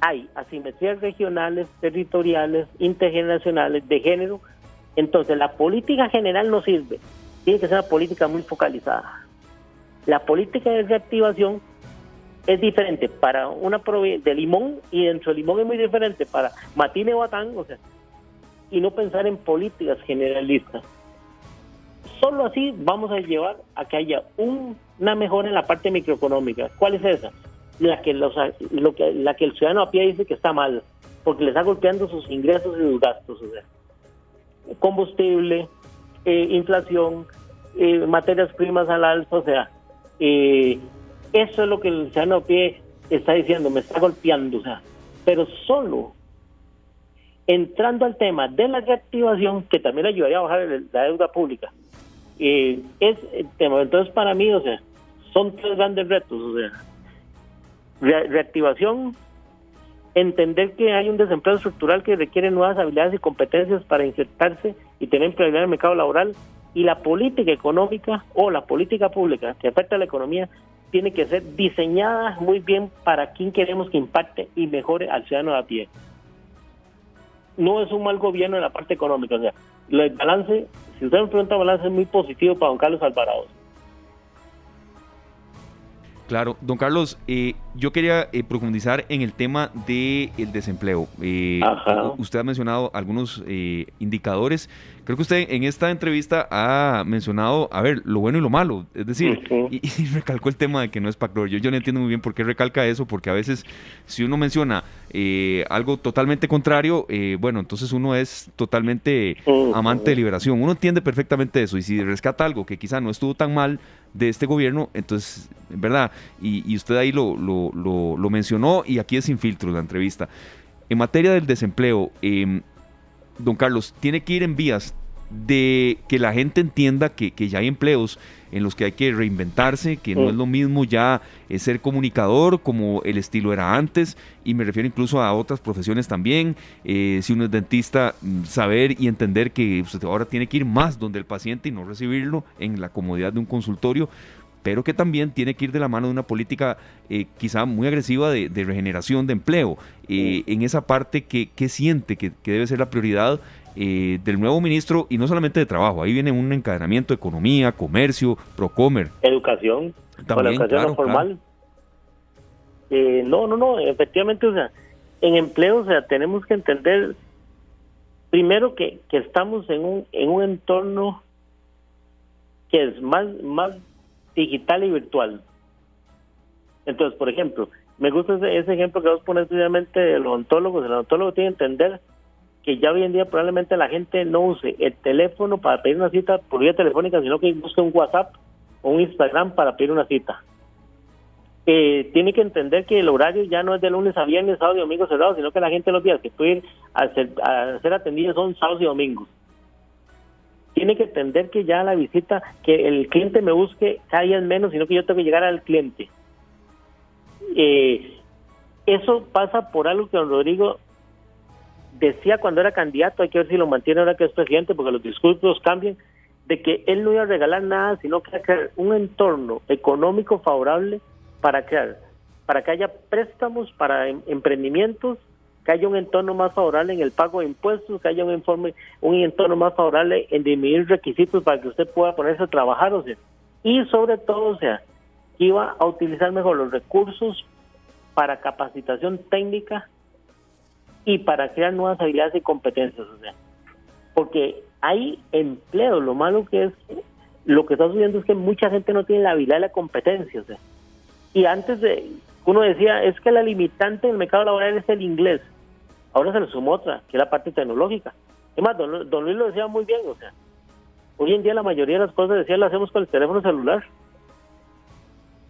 hay asimetrías regionales, territoriales, intergeneracionales, de género. Entonces, la política general no sirve. Tiene que ser una política muy focalizada. La política de reactivación es diferente para una provincia de Limón y dentro de Limón es muy diferente para Matine o sea, y no pensar en políticas generalistas. Solo así vamos a llevar a que haya una mejora en la parte microeconómica. ¿Cuál es esa? La que, los, lo que, la que el ciudadano a pie dice que está mal, porque le está golpeando sus ingresos y sus gastos. O sea, combustible, eh, inflación, eh, materias primas al alza, o sea, eh, eso es lo que el ciudadano a pie está diciendo, me está golpeando, o sea, pero solo entrando al tema de la reactivación, que también ayudaría a bajar la deuda pública, es el tema. Entonces, para mí, o sea, son tres grandes retos, o sea, reactivación, entender que hay un desempleo estructural que requiere nuevas habilidades y competencias para insertarse y tener prioridad en el mercado laboral y la política económica o la política pública que afecta a la economía tiene que ser diseñada muy bien para quien queremos que impacte y mejore al ciudadano de a pie. No es un mal gobierno en la parte económica, o sea, el balance, si usted me pregunta, balance es muy positivo para don Carlos Alvarado. Claro, don Carlos, eh, yo quería eh, profundizar en el tema del el desempleo. Eh, usted ha mencionado algunos eh, indicadores. Creo que usted en esta entrevista ha mencionado, a ver, lo bueno y lo malo. Es decir, [laughs] y, recalcó el tema de que no es pactor. Yo, yo no entiendo muy bien por qué recalca eso, porque a veces si uno menciona algo totalmente contrario, bueno, entonces uno es totalmente amante de liberación. Uno entiende perfectamente eso. Y si rescata algo que quizá no estuvo tan mal, de este gobierno, entonces, ¿verdad? Y, usted ahí lo, lo, mencionó y aquí es sin filtro la entrevista. En materia del desempleo, em, don Carlos, tiene que ir en vías de que la gente entienda que, ya hay empleos en los que hay que reinventarse, que no es lo mismo ya eh, ser comunicador como el estilo era antes, y me refiero incluso a otras profesiones también. Eh, si uno es dentista, mm, saber y entender que usted ahora tiene que ir más donde el paciente y no recibirlo en la comodidad de un consultorio, pero que también tiene que ir de la mano de una política eh, quizá muy agresiva de, regeneración de empleo. En esa parte, que, siente que, que debe ser la prioridad? Eh, del nuevo ministro y no solamente de trabajo, ahí viene un encadenamiento de economía, comercio, Procomer. Educación, También, educación no formal. Eh, no, no, no, efectivamente, o sea, en empleo, o sea, tenemos que entender primero que, que estamos en un, en un entorno que es más, más digital y virtual. Entonces, por ejemplo, me gusta ese, ejemplo que vos pones precisamente del odontólogo. El odontólogo tiene que entender que ya hoy en día probablemente la gente no use el teléfono para pedir una cita por vía telefónica, sino que busque un WhatsApp o un Instagram para pedir una cita. Eh, tiene que entender que el horario ya no es de lunes a viernes, sábado y domingo cerrado, sino que la gente los días que puede ir a ser, a ser atendida son sábados y domingos. Tiene que entender que ya la visita, que el cliente me busque cada día menos, sino que yo tengo que llegar al cliente. Eh, eso pasa por algo que don Rodrigo decía cuando era candidato, hay que ver si lo mantiene ahora que es presidente, porque los discursos cambian, de que él no iba a regalar nada, sino que crear un entorno económico favorable para crear, para que haya préstamos para em, emprendimientos, que haya un entorno más favorable en el pago de impuestos, que haya un informe, un entorno más favorable en disminuir requisitos para que usted pueda ponerse a trabajar, o sea, y sobre todo, o sea, que iba a utilizar mejor los recursos para capacitación técnica y para crear nuevas habilidades y competencias. O sea, porque hay empleo, lo malo que es, lo que está sucediendo es que mucha gente no tiene la habilidad y la competencia. O sea, y antes de, uno decía, es que la limitante del mercado laboral es el inglés. Ahora se le sumó otra, que es la parte tecnológica. Es más, don, Luis lo decía muy bien, o sea, hoy en día la mayoría de las cosas, decía, las hacemos con el teléfono celular.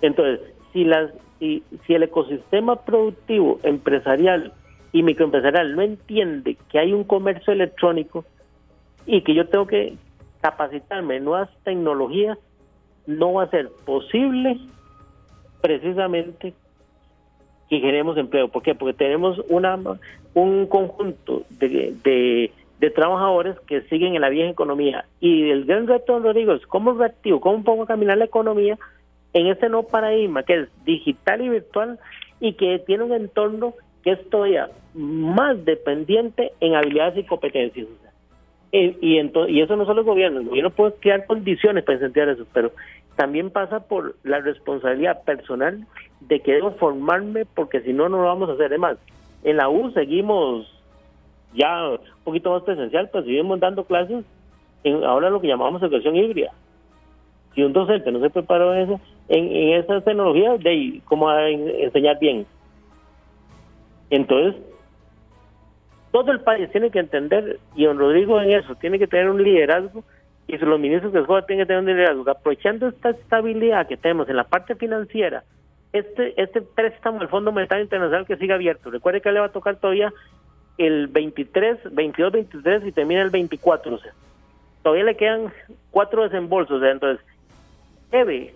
Entonces, si, si el ecosistema productivo empresarial y microempresarial no entiende que hay un comercio electrónico y que yo tengo que capacitarme en nuevas tecnologías, no va a ser posible precisamente que generemos empleo. ¿Por qué? Porque tenemos una un conjunto de, de, trabajadores que siguen en la vieja economía. Y el gran reto, Rodrigo, es cómo reactivo, cómo pongo a caminar la economía en este nuevo paradigma que es digital y virtual y que tiene un entorno que es todavía más dependiente en habilidades y competencias. y, y eso no solo el gobierno, el gobierno puede crear condiciones para incentivar eso, pero también pasa por la responsabilidad personal de que debo formarme porque si no, no lo vamos a hacer. Además, en la U seguimos ya un poquito más presencial, pues seguimos dando clases en ahora lo que llamamos educación híbrida. Si un docente no se preparó en eso, en, en esas tecnologías, de cómo enseñar bien. Entonces, todo el país tiene que entender, y don Rodrigo en eso, tiene que tener un liderazgo, y los ministros de escuela tienen que tener un liderazgo, aprovechando esta estabilidad que tenemos en la parte financiera, este, este préstamo del Fondo Monetario Internacional que sigue abierto. Recuerde que le va a tocar todavía el 23, 22, 23 y termina el 24. O sea, todavía le quedan cuatro desembolsos. O sea, entonces, debe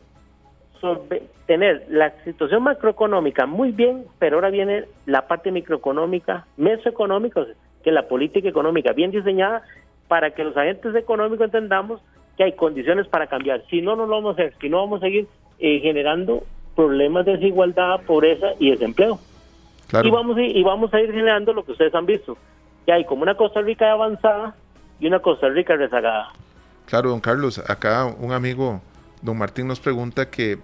tener la situación macroeconómica muy bien, pero ahora viene la parte microeconómica, mesoeconómica, que es la política económica bien diseñada para que los agentes económicos entendamos que hay condiciones para cambiar. Si no, no lo vamos a hacer. Si no, vamos a seguir eh, generando problemas de desigualdad, pobreza y desempleo. Y, vamos a, y vamos a ir generando lo que ustedes han visto, que hay como una Costa Rica avanzada y una Costa Rica rezagada. Claro, don Carlos, acá un amigo, don Martín, nos pregunta que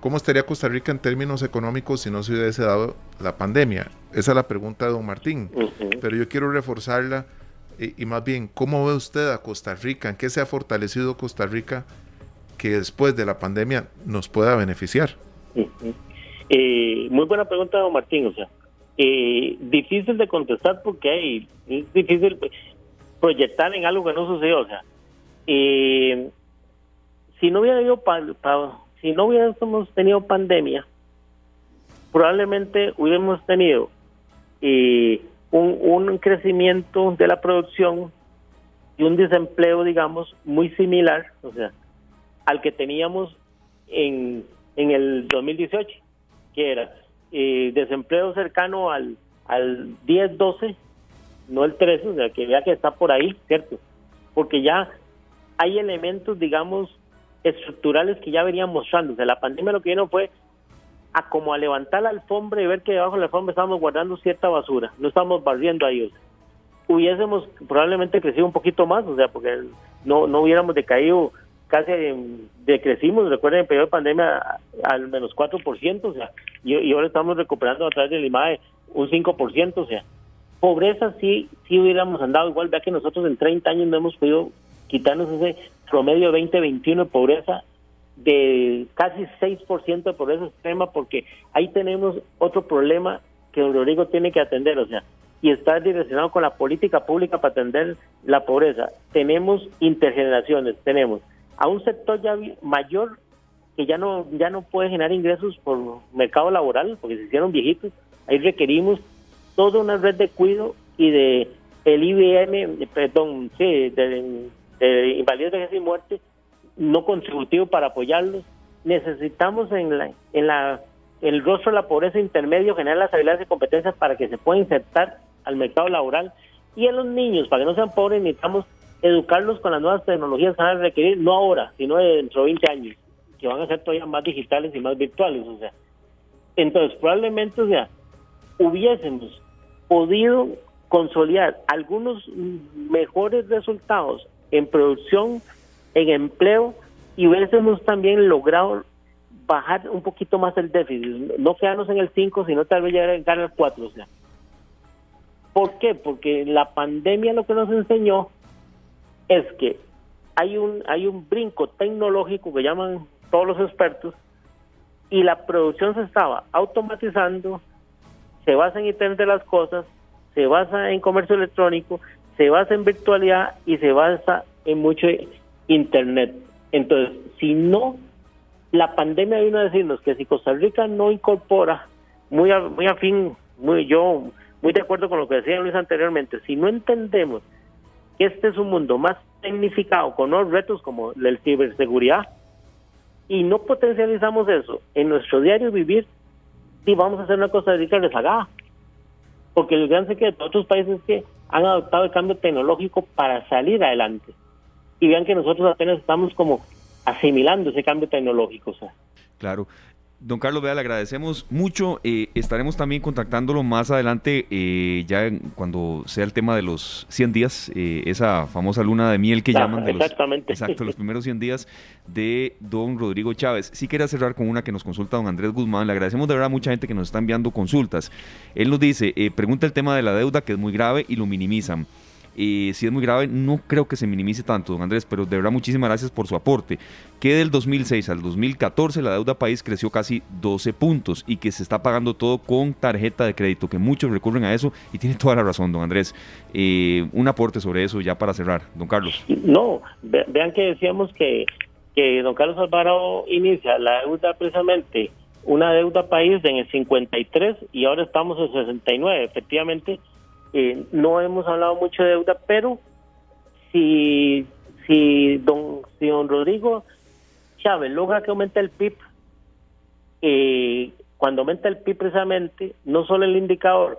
¿cómo estaría Costa Rica en términos económicos si no se hubiese dado la pandemia? Esa es la pregunta de don Martín, pero yo quiero reforzarla y, más bien, ¿cómo ve usted a Costa Rica? ¿En qué se ha fortalecido Costa Rica que después de la pandemia nos pueda beneficiar? Eh, muy buena pregunta, don Martín. O sea, eh, difícil de contestar porque es difícil proyectar en algo que no sucedió. O sea, eh, si no hubiera habido si no hubiéramos tenido pandemia, probablemente hubiéramos tenido eh, un, un crecimiento de la producción y un desempleo, digamos, muy similar, o sea, al que teníamos en, en el 2018, que era eh, desempleo cercano al, al 10, 12, no el 13, o sea, que vea que está por ahí, ¿cierto? Porque ya hay elementos, digamos, estructurales que ya venían sea, la pandemia lo que vino fue a como a levantar la alfombra y ver que debajo de la alfombra estábamos guardando cierta basura, no estábamos barriendo a ellos. Hubiésemos probablemente crecido un poquito más, o sea, porque no, no hubiéramos decaído casi decrecimos, recuerden, en periodo de pandemia al menos 4%, o sea, y, ahora estamos recuperando a través del IMAE un 5%, o sea, pobreza sí, sí hubiéramos andado igual, vea que nosotros en 30 años no hemos podido quitarnos ese promedio 2021 de pobreza de casi 6% de pobreza extrema, porque ahí tenemos otro problema que don Rodrigo tiene que atender, o sea, y está direccionado con la política pública para atender la pobreza. Tenemos intergeneraciones, tenemos a un sector ya mayor que ya no ya no puede generar ingresos por mercado laboral porque se hicieron viejitos. Ahí requerimos toda una red de cuido y de el IBM, perdón, sí, de, de invalidez, y muerte no contributivo para apoyarlos. Necesitamos en la, en la el rostro de la pobreza intermedio generar las habilidades y competencias para que se pueda insertar al mercado laboral y a los niños, para que no sean pobres, necesitamos educarlos con las nuevas tecnologías que van a requerir, no ahora, sino dentro de 20 años, que van a ser todavía más digitales y más virtuales. O sea, entonces probablemente, o sea, hubiésemos podido consolidar algunos mejores resultados en producción, en empleo, y hubiésemos también logrado bajar un poquito más el déficit, no quedarnos en el 5, sino tal vez llegar al 4. O sea. ¿Por qué? Porque la pandemia lo que nos enseñó es que hay un, hay un brinco tecnológico que llaman todos los expertos y la producción se estaba automatizando, se basa en Internet de las Cosas, se basa en comercio electrónico, se basa en virtualidad y se basa en mucho Internet. Entonces, si no, la pandemia vino a decirnos que si Costa Rica no incorpora, muy, muy afín, muy yo, muy de acuerdo con lo que decía Luis anteriormente, si no entendemos que este es un mundo más tecnificado, con nuevos retos como la ciberseguridad, y no potencializamos eso en nuestro diario vivir, sí vamos a hacer una Costa Rica rezagada. Porque el gran secreto de otros países que han adoptado el cambio tecnológico para salir adelante. Y vean que nosotros apenas estamos como asimilando ese cambio tecnológico. Claro. Don Carlos, vea, le agradecemos mucho. Eh, estaremos también contactándolo más adelante, eh, ya cuando sea el tema de los 100 días, eh, esa famosa luna de miel que llaman. De exactamente. exacto, los primeros 100 días de don Rodrigo Chávez. Sí quería cerrar con una que nos consulta don Andrés Guzmán. Le agradecemos de verdad a mucha gente que nos está enviando consultas. Él nos dice, pregunta el tema de la deuda, que es muy grave y lo minimizan si es muy grave, no creo que se minimice tanto, don Andrés, pero de verdad muchísimas gracias por su aporte. Que del 2006 al 2014 la deuda país creció casi 12 puntos y que se está pagando todo con tarjeta de crédito, que muchos recurren a eso y tiene toda la razón, don Andrés. Eh, un aporte sobre eso ya para cerrar, don Carlos. No, vean que decíamos que, que don Carlos Alvarado inicia la deuda precisamente una deuda país en el 53 y ahora estamos en 69. Efectivamente, eh, no hemos hablado mucho de deuda, pero si, si, don, si don Rodrigo Chávez logra que aumente el PIB, eh, cuando aumenta el PIB precisamente, no solo el indicador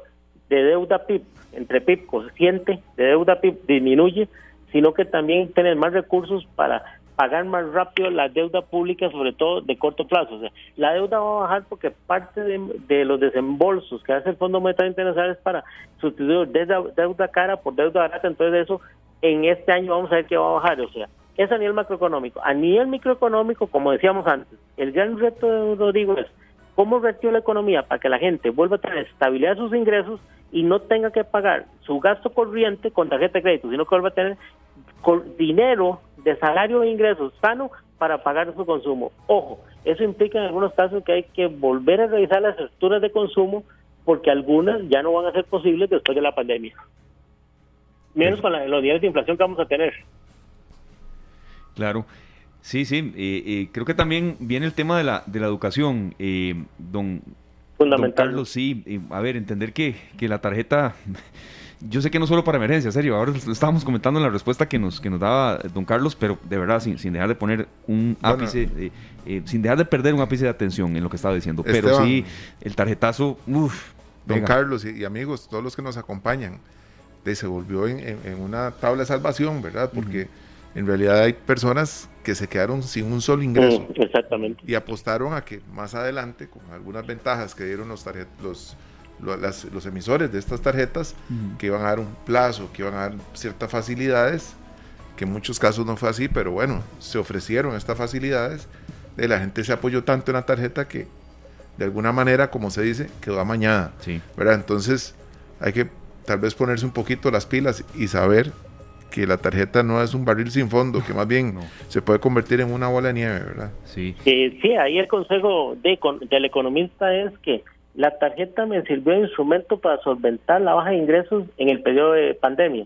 de deuda PIB, entre PIB consciente de deuda PIB disminuye, sino que también tener más recursos para pagar más rápido la deuda pública, sobre todo de corto plazo. O sea, la deuda va a bajar porque parte de, los desembolsos que hace el Fondo Monetario Internacional es para sustituir deuda, deuda cara por deuda barata. Entonces, eso en este año vamos a ver que va a bajar. O sea, Es a nivel macroeconómico. A nivel microeconómico, como decíamos antes, el gran reto de Rodrigo es cómo reactiva la economía para que la gente vuelva a tener estabilidad de sus ingresos y no tenga que pagar su gasto corriente con tarjeta de crédito, sino que vuelva a tener dinero de salario e ingresos sano para pagar su consumo. Ojo, eso implica en algunos casos que hay que volver a revisar las estructuras de consumo porque algunas ya no van a ser posibles después de la pandemia. Menos con los niveles de inflación que vamos a tener. Claro. Sí, sí, eh, eh, creo que también viene el tema de la, de la educación, eh, don, Fundamental. Carlos, sí, a ver, entender que, que la tarjeta yo sé que no solo para emergencia, serio, ahora lo estábamos comentando en la respuesta que nos, que nos daba don Carlos, pero de verdad, sin, sin dejar de poner un ápice, eh, eh, sin dejar de perder un ápice de atención en lo que estaba diciendo. pero sí, el tarjetazo, uff. Don Carlos y, amigos, todos los que nos acompañan, de, se volvió en, una tabla de salvación, ¿verdad? Porque en realidad hay personas que se quedaron sin un solo ingreso. Mm, exactamente. Y apostaron a que más adelante, con algunas ventajas que dieron los, los los emisores de estas tarjetas que iban a dar un plazo, que iban a dar ciertas facilidades, que en muchos casos no fue así, pero bueno, se ofrecieron estas facilidades, de la gente se apoyó tanto en la tarjeta que de alguna manera, como se dice, quedó amañada. Sí. ¿verdad? Entonces hay que tal vez ponerse un poquito las pilas y saber que la tarjeta no es un barril sin fondo, que más bien se puede convertir en una bola de nieve, ¿verdad? Sí. sí, ahí el consejo de, del economista es que la tarjeta me sirvió de instrumento para solventar la baja de ingresos en el periodo de pandemia.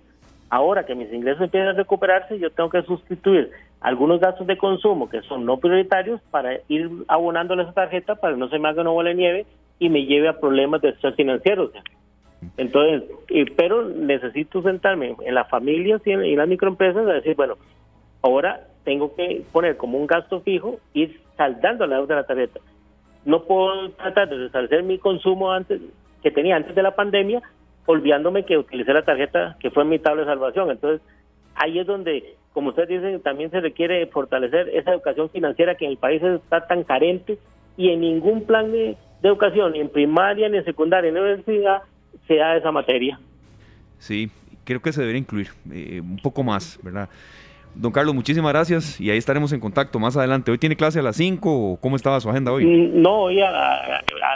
Ahora que mis ingresos empiezan a recuperarse, yo tengo que sustituir algunos gastos de consumo que son no prioritarios para ir abonándole esa tarjeta para que no se me haga una bola de nieve y me lleve a problemas de estrés financiero. Entonces, pero necesito sentarme en las familias y en, las microempresas a decir, bueno, ahora tengo que poner como un gasto fijo ir saldando la deuda de la tarjeta no puedo tratar de restablecer mi consumo antes que tenía antes de la pandemia, olvidándome que utilicé la tarjeta que fue mi tabla de salvación. Entonces, ahí es donde, como ustedes dicen, también se requiere fortalecer esa educación financiera que en el país está tan carente y en ningún plan de, educación, ni en primaria, ni en secundaria, ni en universidad, se da esa materia. Sí, creo que se debería incluir eh, un poco más, ¿verdad? Don Carlos, muchísimas gracias y ahí estaremos en contacto más adelante. ¿Hoy tiene clase a las 5 o cómo estaba su agenda hoy? Mm, no, hoy a,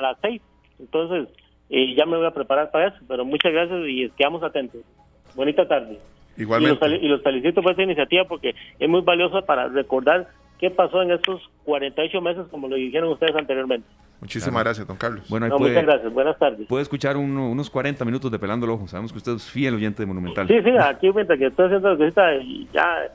las 6. Entonces, eh, ya me voy a preparar para eso, pero muchas gracias y quedamos atentos. Bonita tarde. Igualmente. Y los, felicito por esta iniciativa porque es muy valiosa para recordar qué pasó en estos 48 meses, como lo dijeron ustedes anteriormente. Muchísimas gracias, don Carlos. Bueno, muchas gracias. Buenas tardes. Puede escuchar unos 40 minutos de Pelando el Ojo. Sabemos que usted es fiel oyente de Monumental. Sí, sí, aquí mientras que estoy haciendo lo que está, ya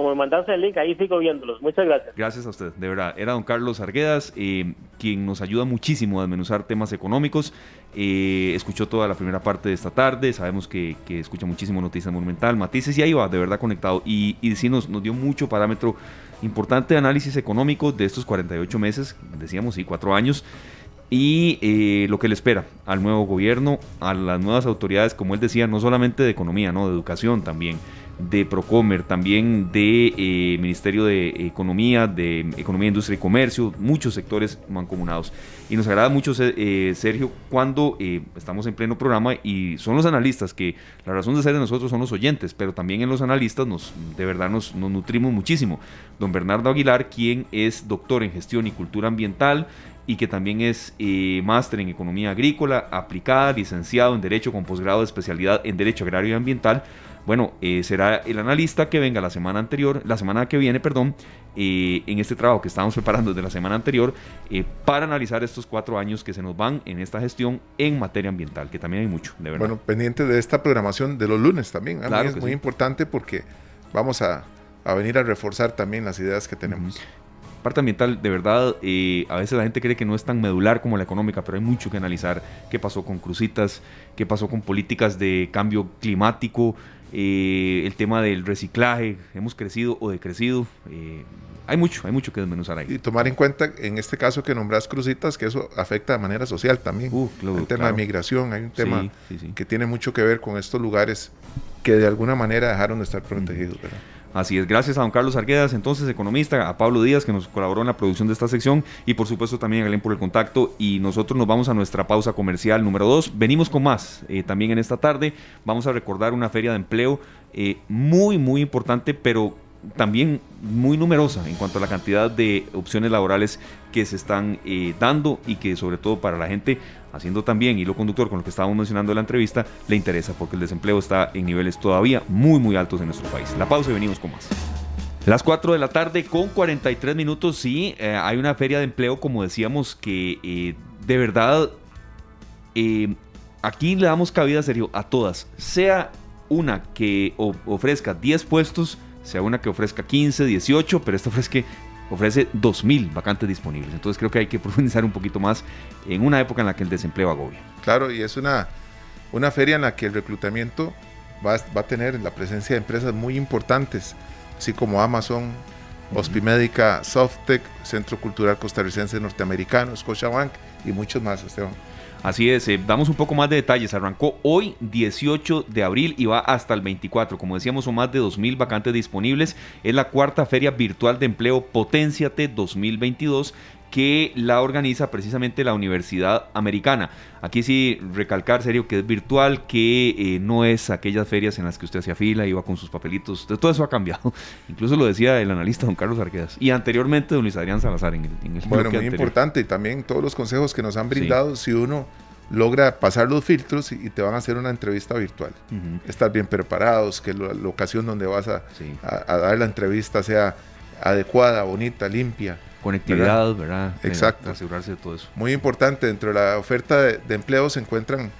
como me mandaste el link, ahí sigo viéndolos. Muchas gracias. Gracias a usted, de verdad. Era don Carlos Arguedas, eh, quien nos ayuda muchísimo a desmenuzar temas económicos. Eh, escuchó toda la primera parte de esta tarde, sabemos que, escucha muchísimo Noticias Monumental, Matices y ahí va, de verdad conectado. Y, sí nos, nos dio mucho parámetro importante de análisis económico de estos 48 meses, decíamos, sí, cuatro años y eh, lo que le espera al nuevo gobierno, a las nuevas autoridades, como él decía, no solamente de economía, no de educación también, de Procomer, también de eh, Ministerio de Economía, de Economía, Industria y Comercio, muchos sectores mancomunados. Y nos agrada mucho, eh, Sergio, cuando eh, estamos en pleno programa y son los analistas, que la razón de ser de nosotros son los oyentes, pero también en los analistas nos, de verdad nos, nos nutrimos muchísimo. Don Bernardo Aguilar, quien es doctor en gestión y cultura ambiental, y que también es máster en Economía Agrícola aplicada, licenciado en Derecho con posgrado de especialidad en Derecho Agrario y Ambiental, bueno, eh, será el analista que venga la semana anterior, la semana que viene, perdón, eh, en este trabajo que estamos [laughs] preparando desde la semana anterior, eh, para analizar estos cuatro años que se nos van en esta gestión en materia ambiental, que también hay mucho, de verdad. Bueno, pendiente de esta programación de los lunes también. es muy importante porque vamos a, venir a reforzar también las ideas que tenemos. parte ambiental, de verdad, a veces la gente cree que no es tan medular como la económica, pero hay mucho que analizar. ¿Qué pasó con crucitas? ¿Qué pasó con políticas de cambio climático? Eh, el tema del reciclaje, hemos crecido o decrecido. Eh, hay mucho, hay mucho que desmenuzar ahí. Y tomar en cuenta, en este caso que nombras Crucitas, que eso afecta de manera social también. Uh, el tema de migración, hay un tema que tiene mucho que ver con estos lugares que de alguna manera dejaron de estar protegidos. Así es, gracias a don Carlos Arguedas, entonces economista, a Pablo Díaz que nos colaboró en la producción de esta sección y por supuesto también a Glenn por el contacto y nosotros nos vamos a nuestra pausa comercial número 2. Venimos con más eh, también en esta tarde, vamos a recordar una feria de empleo eh, muy muy importante pero también muy numerosa en cuanto a la cantidad de opciones laborales que se están eh, dando y que sobre todo para la gente haciendo también hilo conductor con lo que estábamos mencionando en la entrevista, le interesa porque el desempleo está en niveles todavía muy muy altos en nuestro país. La pausa y venimos con más. Las 4 de la tarde con 43 minutos, sí, eh, hay una feria de empleo, como decíamos, que eh, de verdad aquí le damos cabida, serio, a todas, sea una que ofrezca 10 puestos, sea una que ofrezca 15, 18, pero esta ofrece, ofrece 2.000 vacantes disponibles. Entonces creo que hay que [laughs] profundizar un poquito más en una época en la que el desempleo agobia. Claro, y es una, una feria en la que el reclutamiento va, va a tener la presencia de empresas muy importantes, así como Amazon, Hospimédica, Softec, Centro Cultural Costarricense Norteamericano, Scotiabank y muchos más, Esteban. Así es, eh, damos un poco más de detalles. Arrancó hoy 18 de abril y va hasta el 24. Como decíamos, son más de 2.000 vacantes disponibles. Es la cuarta feria virtual de empleo Potenciate 2022 que la organiza precisamente la Universidad Americana. Aquí sí recalcar serio que es virtual, que eh, no es aquellas ferias en las que usted hacía fila, iba con sus papelitos, todo eso ha cambiado. [laughs] Incluso lo decía el analista don Carlos Arquedas y anteriormente don Luis Adrián Salazar en el, en Bueno, muy importante también todos los consejos que nos han brindado, si uno logra pasar los filtros y, te van a hacer una entrevista virtual. Estar bien preparados, que la, ocasión donde vas a, a dar la entrevista sea adecuada, bonita, limpia conectividad, ¿verdad? Exacto. asegurarse de todo eso. Muy importante, dentro de la oferta de, de empleo se encuentran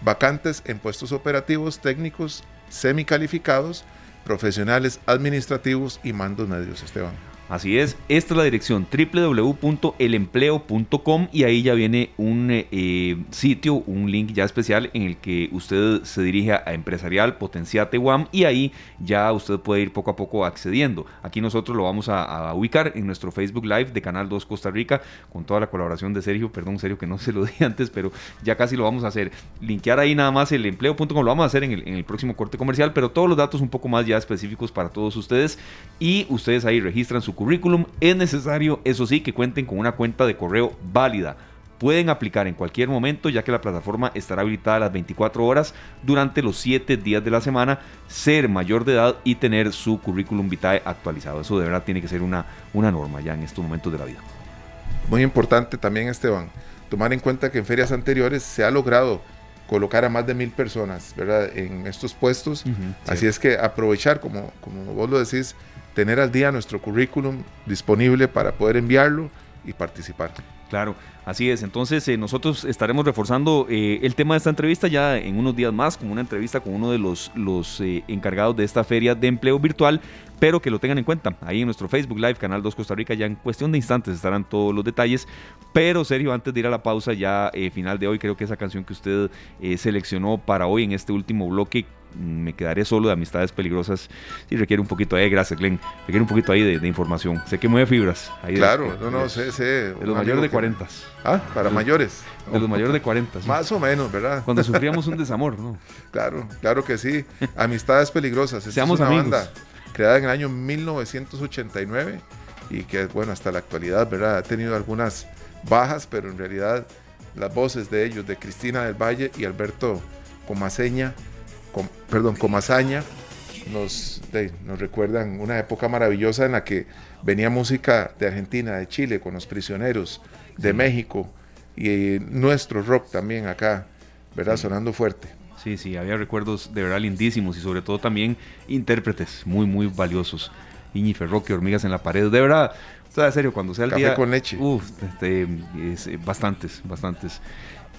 vacantes en puestos operativos, técnicos, semicalificados, profesionales, administrativos y mandos medios, Esteban. Así es, esta es la dirección www.elempleo.com y ahí ya viene un eh, sitio, un link ya especial en el que usted se dirige a Empresarial Potenciate WAM y ahí ya usted puede ir poco a poco accediendo. Aquí nosotros lo vamos a, ubicar en nuestro Facebook Live de Canal 2 Costa Rica con toda la colaboración de Sergio, perdón Sergio que no se lo di [laughs] antes, pero ya casi lo vamos a hacer. Linkear ahí nada más el empleo.com, lo vamos a hacer en el, en el próximo corte comercial, pero todos los datos un poco más ya específicos para todos ustedes y ustedes ahí registran su currículum, es necesario, eso sí, que cuenten con una cuenta de correo válida. Pueden aplicar en cualquier momento, ya que la plataforma estará habilitada las 24 horas durante los 7 días de la semana, ser mayor de edad y tener su currículum vitae actualizado. Eso de verdad tiene que ser una, una norma ya en estos momentos de la vida. Muy importante también, Esteban, tomar en cuenta que en ferias anteriores se ha logrado colocar a más de mil personas ¿verdad? en estos puestos. Así es que aprovechar, como, como vos lo decís, tener al día nuestro currículum disponible para poder enviarlo y participar. Claro, así es. Entonces eh, nosotros estaremos reforzando eh, el tema de esta entrevista ya en unos días más, con una entrevista con uno de los, los eh, encargados de esta feria de empleo virtual, pero que lo tengan en cuenta. Ahí en nuestro Facebook Live, Canal 2 Costa Rica, ya en cuestión de instantes estarán todos los detalles. Pero Sergio, antes de ir a la pausa ya final de hoy, creo que esa canción que usted seleccionó para hoy en este último bloque me quedaré solo de amistades peligrosas y requiere un poquito, eh, gracias Glenn, requiere un poquito ahí de, información. Sé que mueve fibras. Ahí claro, no, no, sé, sé. De los mayores de 40. Ah, para mayores. De los mayores de 40. Más o menos, ¿verdad? Cuando [laughs] sufríamos un desamor, ¿no? claro, claro que sí. Amistades peligrosas. Seamos es una banda creada en el año 1989 y que, bueno, hasta la actualidad, ¿verdad? Ha tenido algunas bajas, pero en realidad las voces de ellos, de Cristina del Valle y Alberto Comaseña, perdón, Comasaña, nos, nos recuerdan una época maravillosa en la que venía música de Argentina, de Chile, con los prisioneros, de México y nuestro rock también acá, ¿verdad? Sonando fuerte. Sí, sí, había recuerdos de verdad lindísimos y sobre todo también intérpretes muy, muy valiosos. Iñi Ferroque, Hormigas en la Pared, de verdad, o sea, serio, cuando sea el Café día... con leche. Uf, este, eh, bastantes, bastantes.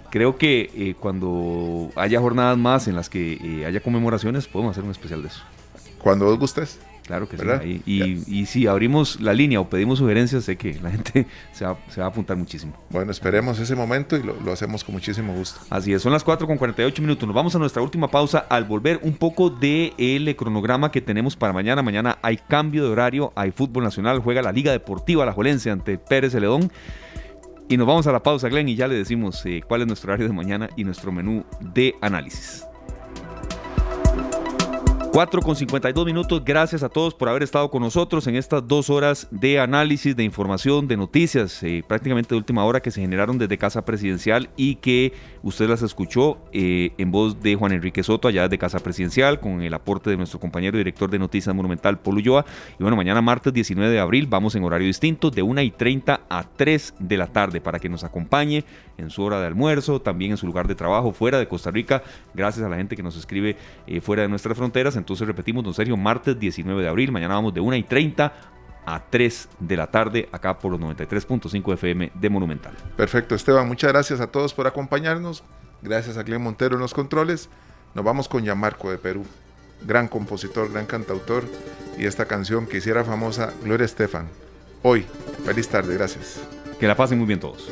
Creo que eh, cuando haya jornadas más en las que eh, haya conmemoraciones, podemos hacer un especial de eso. Cuando os gustes. Claro que sí. Y, si abrimos la línea o pedimos sugerencias, sé que la [laughs] gente se va, a apuntar muchísimo. Bueno, esperemos ese momento y lo, hacemos con muchísimo gusto. Así es, son las 4 con 48 minutos. Nos vamos a nuestra última pausa al volver un poco del el cronograma que tenemos para mañana. Mañana hay cambio de horario, hay fútbol nacional, juega la Liga Deportiva La Jolense ante Pérez Celedón. Y nos vamos a la pausa, Glenn, y ya le decimos eh, cuál es nuestro horario de mañana y nuestro menú de análisis. 4 con 52 minutos, gracias a todos por haber estado con nosotros en estas dos horas de análisis, de información, de noticias, eh, prácticamente de última hora que se generaron desde Casa Presidencial y que usted las escuchó eh, en voz de Juan Enrique Soto allá desde Casa Presidencial con el aporte de nuestro compañero director de Noticias Monumental, Paul Ulloa. Y bueno, mañana martes 19 de abril vamos en horario distinto de 1 y 30 a 3 de la tarde para que nos acompañe en su hora de almuerzo, también en su lugar de trabajo fuera de Costa Rica, gracias a la gente que nos escribe eh, fuera de nuestras fronteras entonces repetimos, don Sergio, martes 19 de abril. Mañana vamos de 1 y 30 a 3 de la tarde acá por los 93.5 FM de Monumental. Perfecto, Esteban. Muchas gracias a todos por acompañarnos. Gracias a Glenn Montero en los controles. Nos vamos con Yamarco de Perú. Gran compositor, gran cantautor. Y esta canción que hiciera famosa Gloria Estefan. Hoy. Feliz tarde. Gracias. Que la pasen muy bien todos.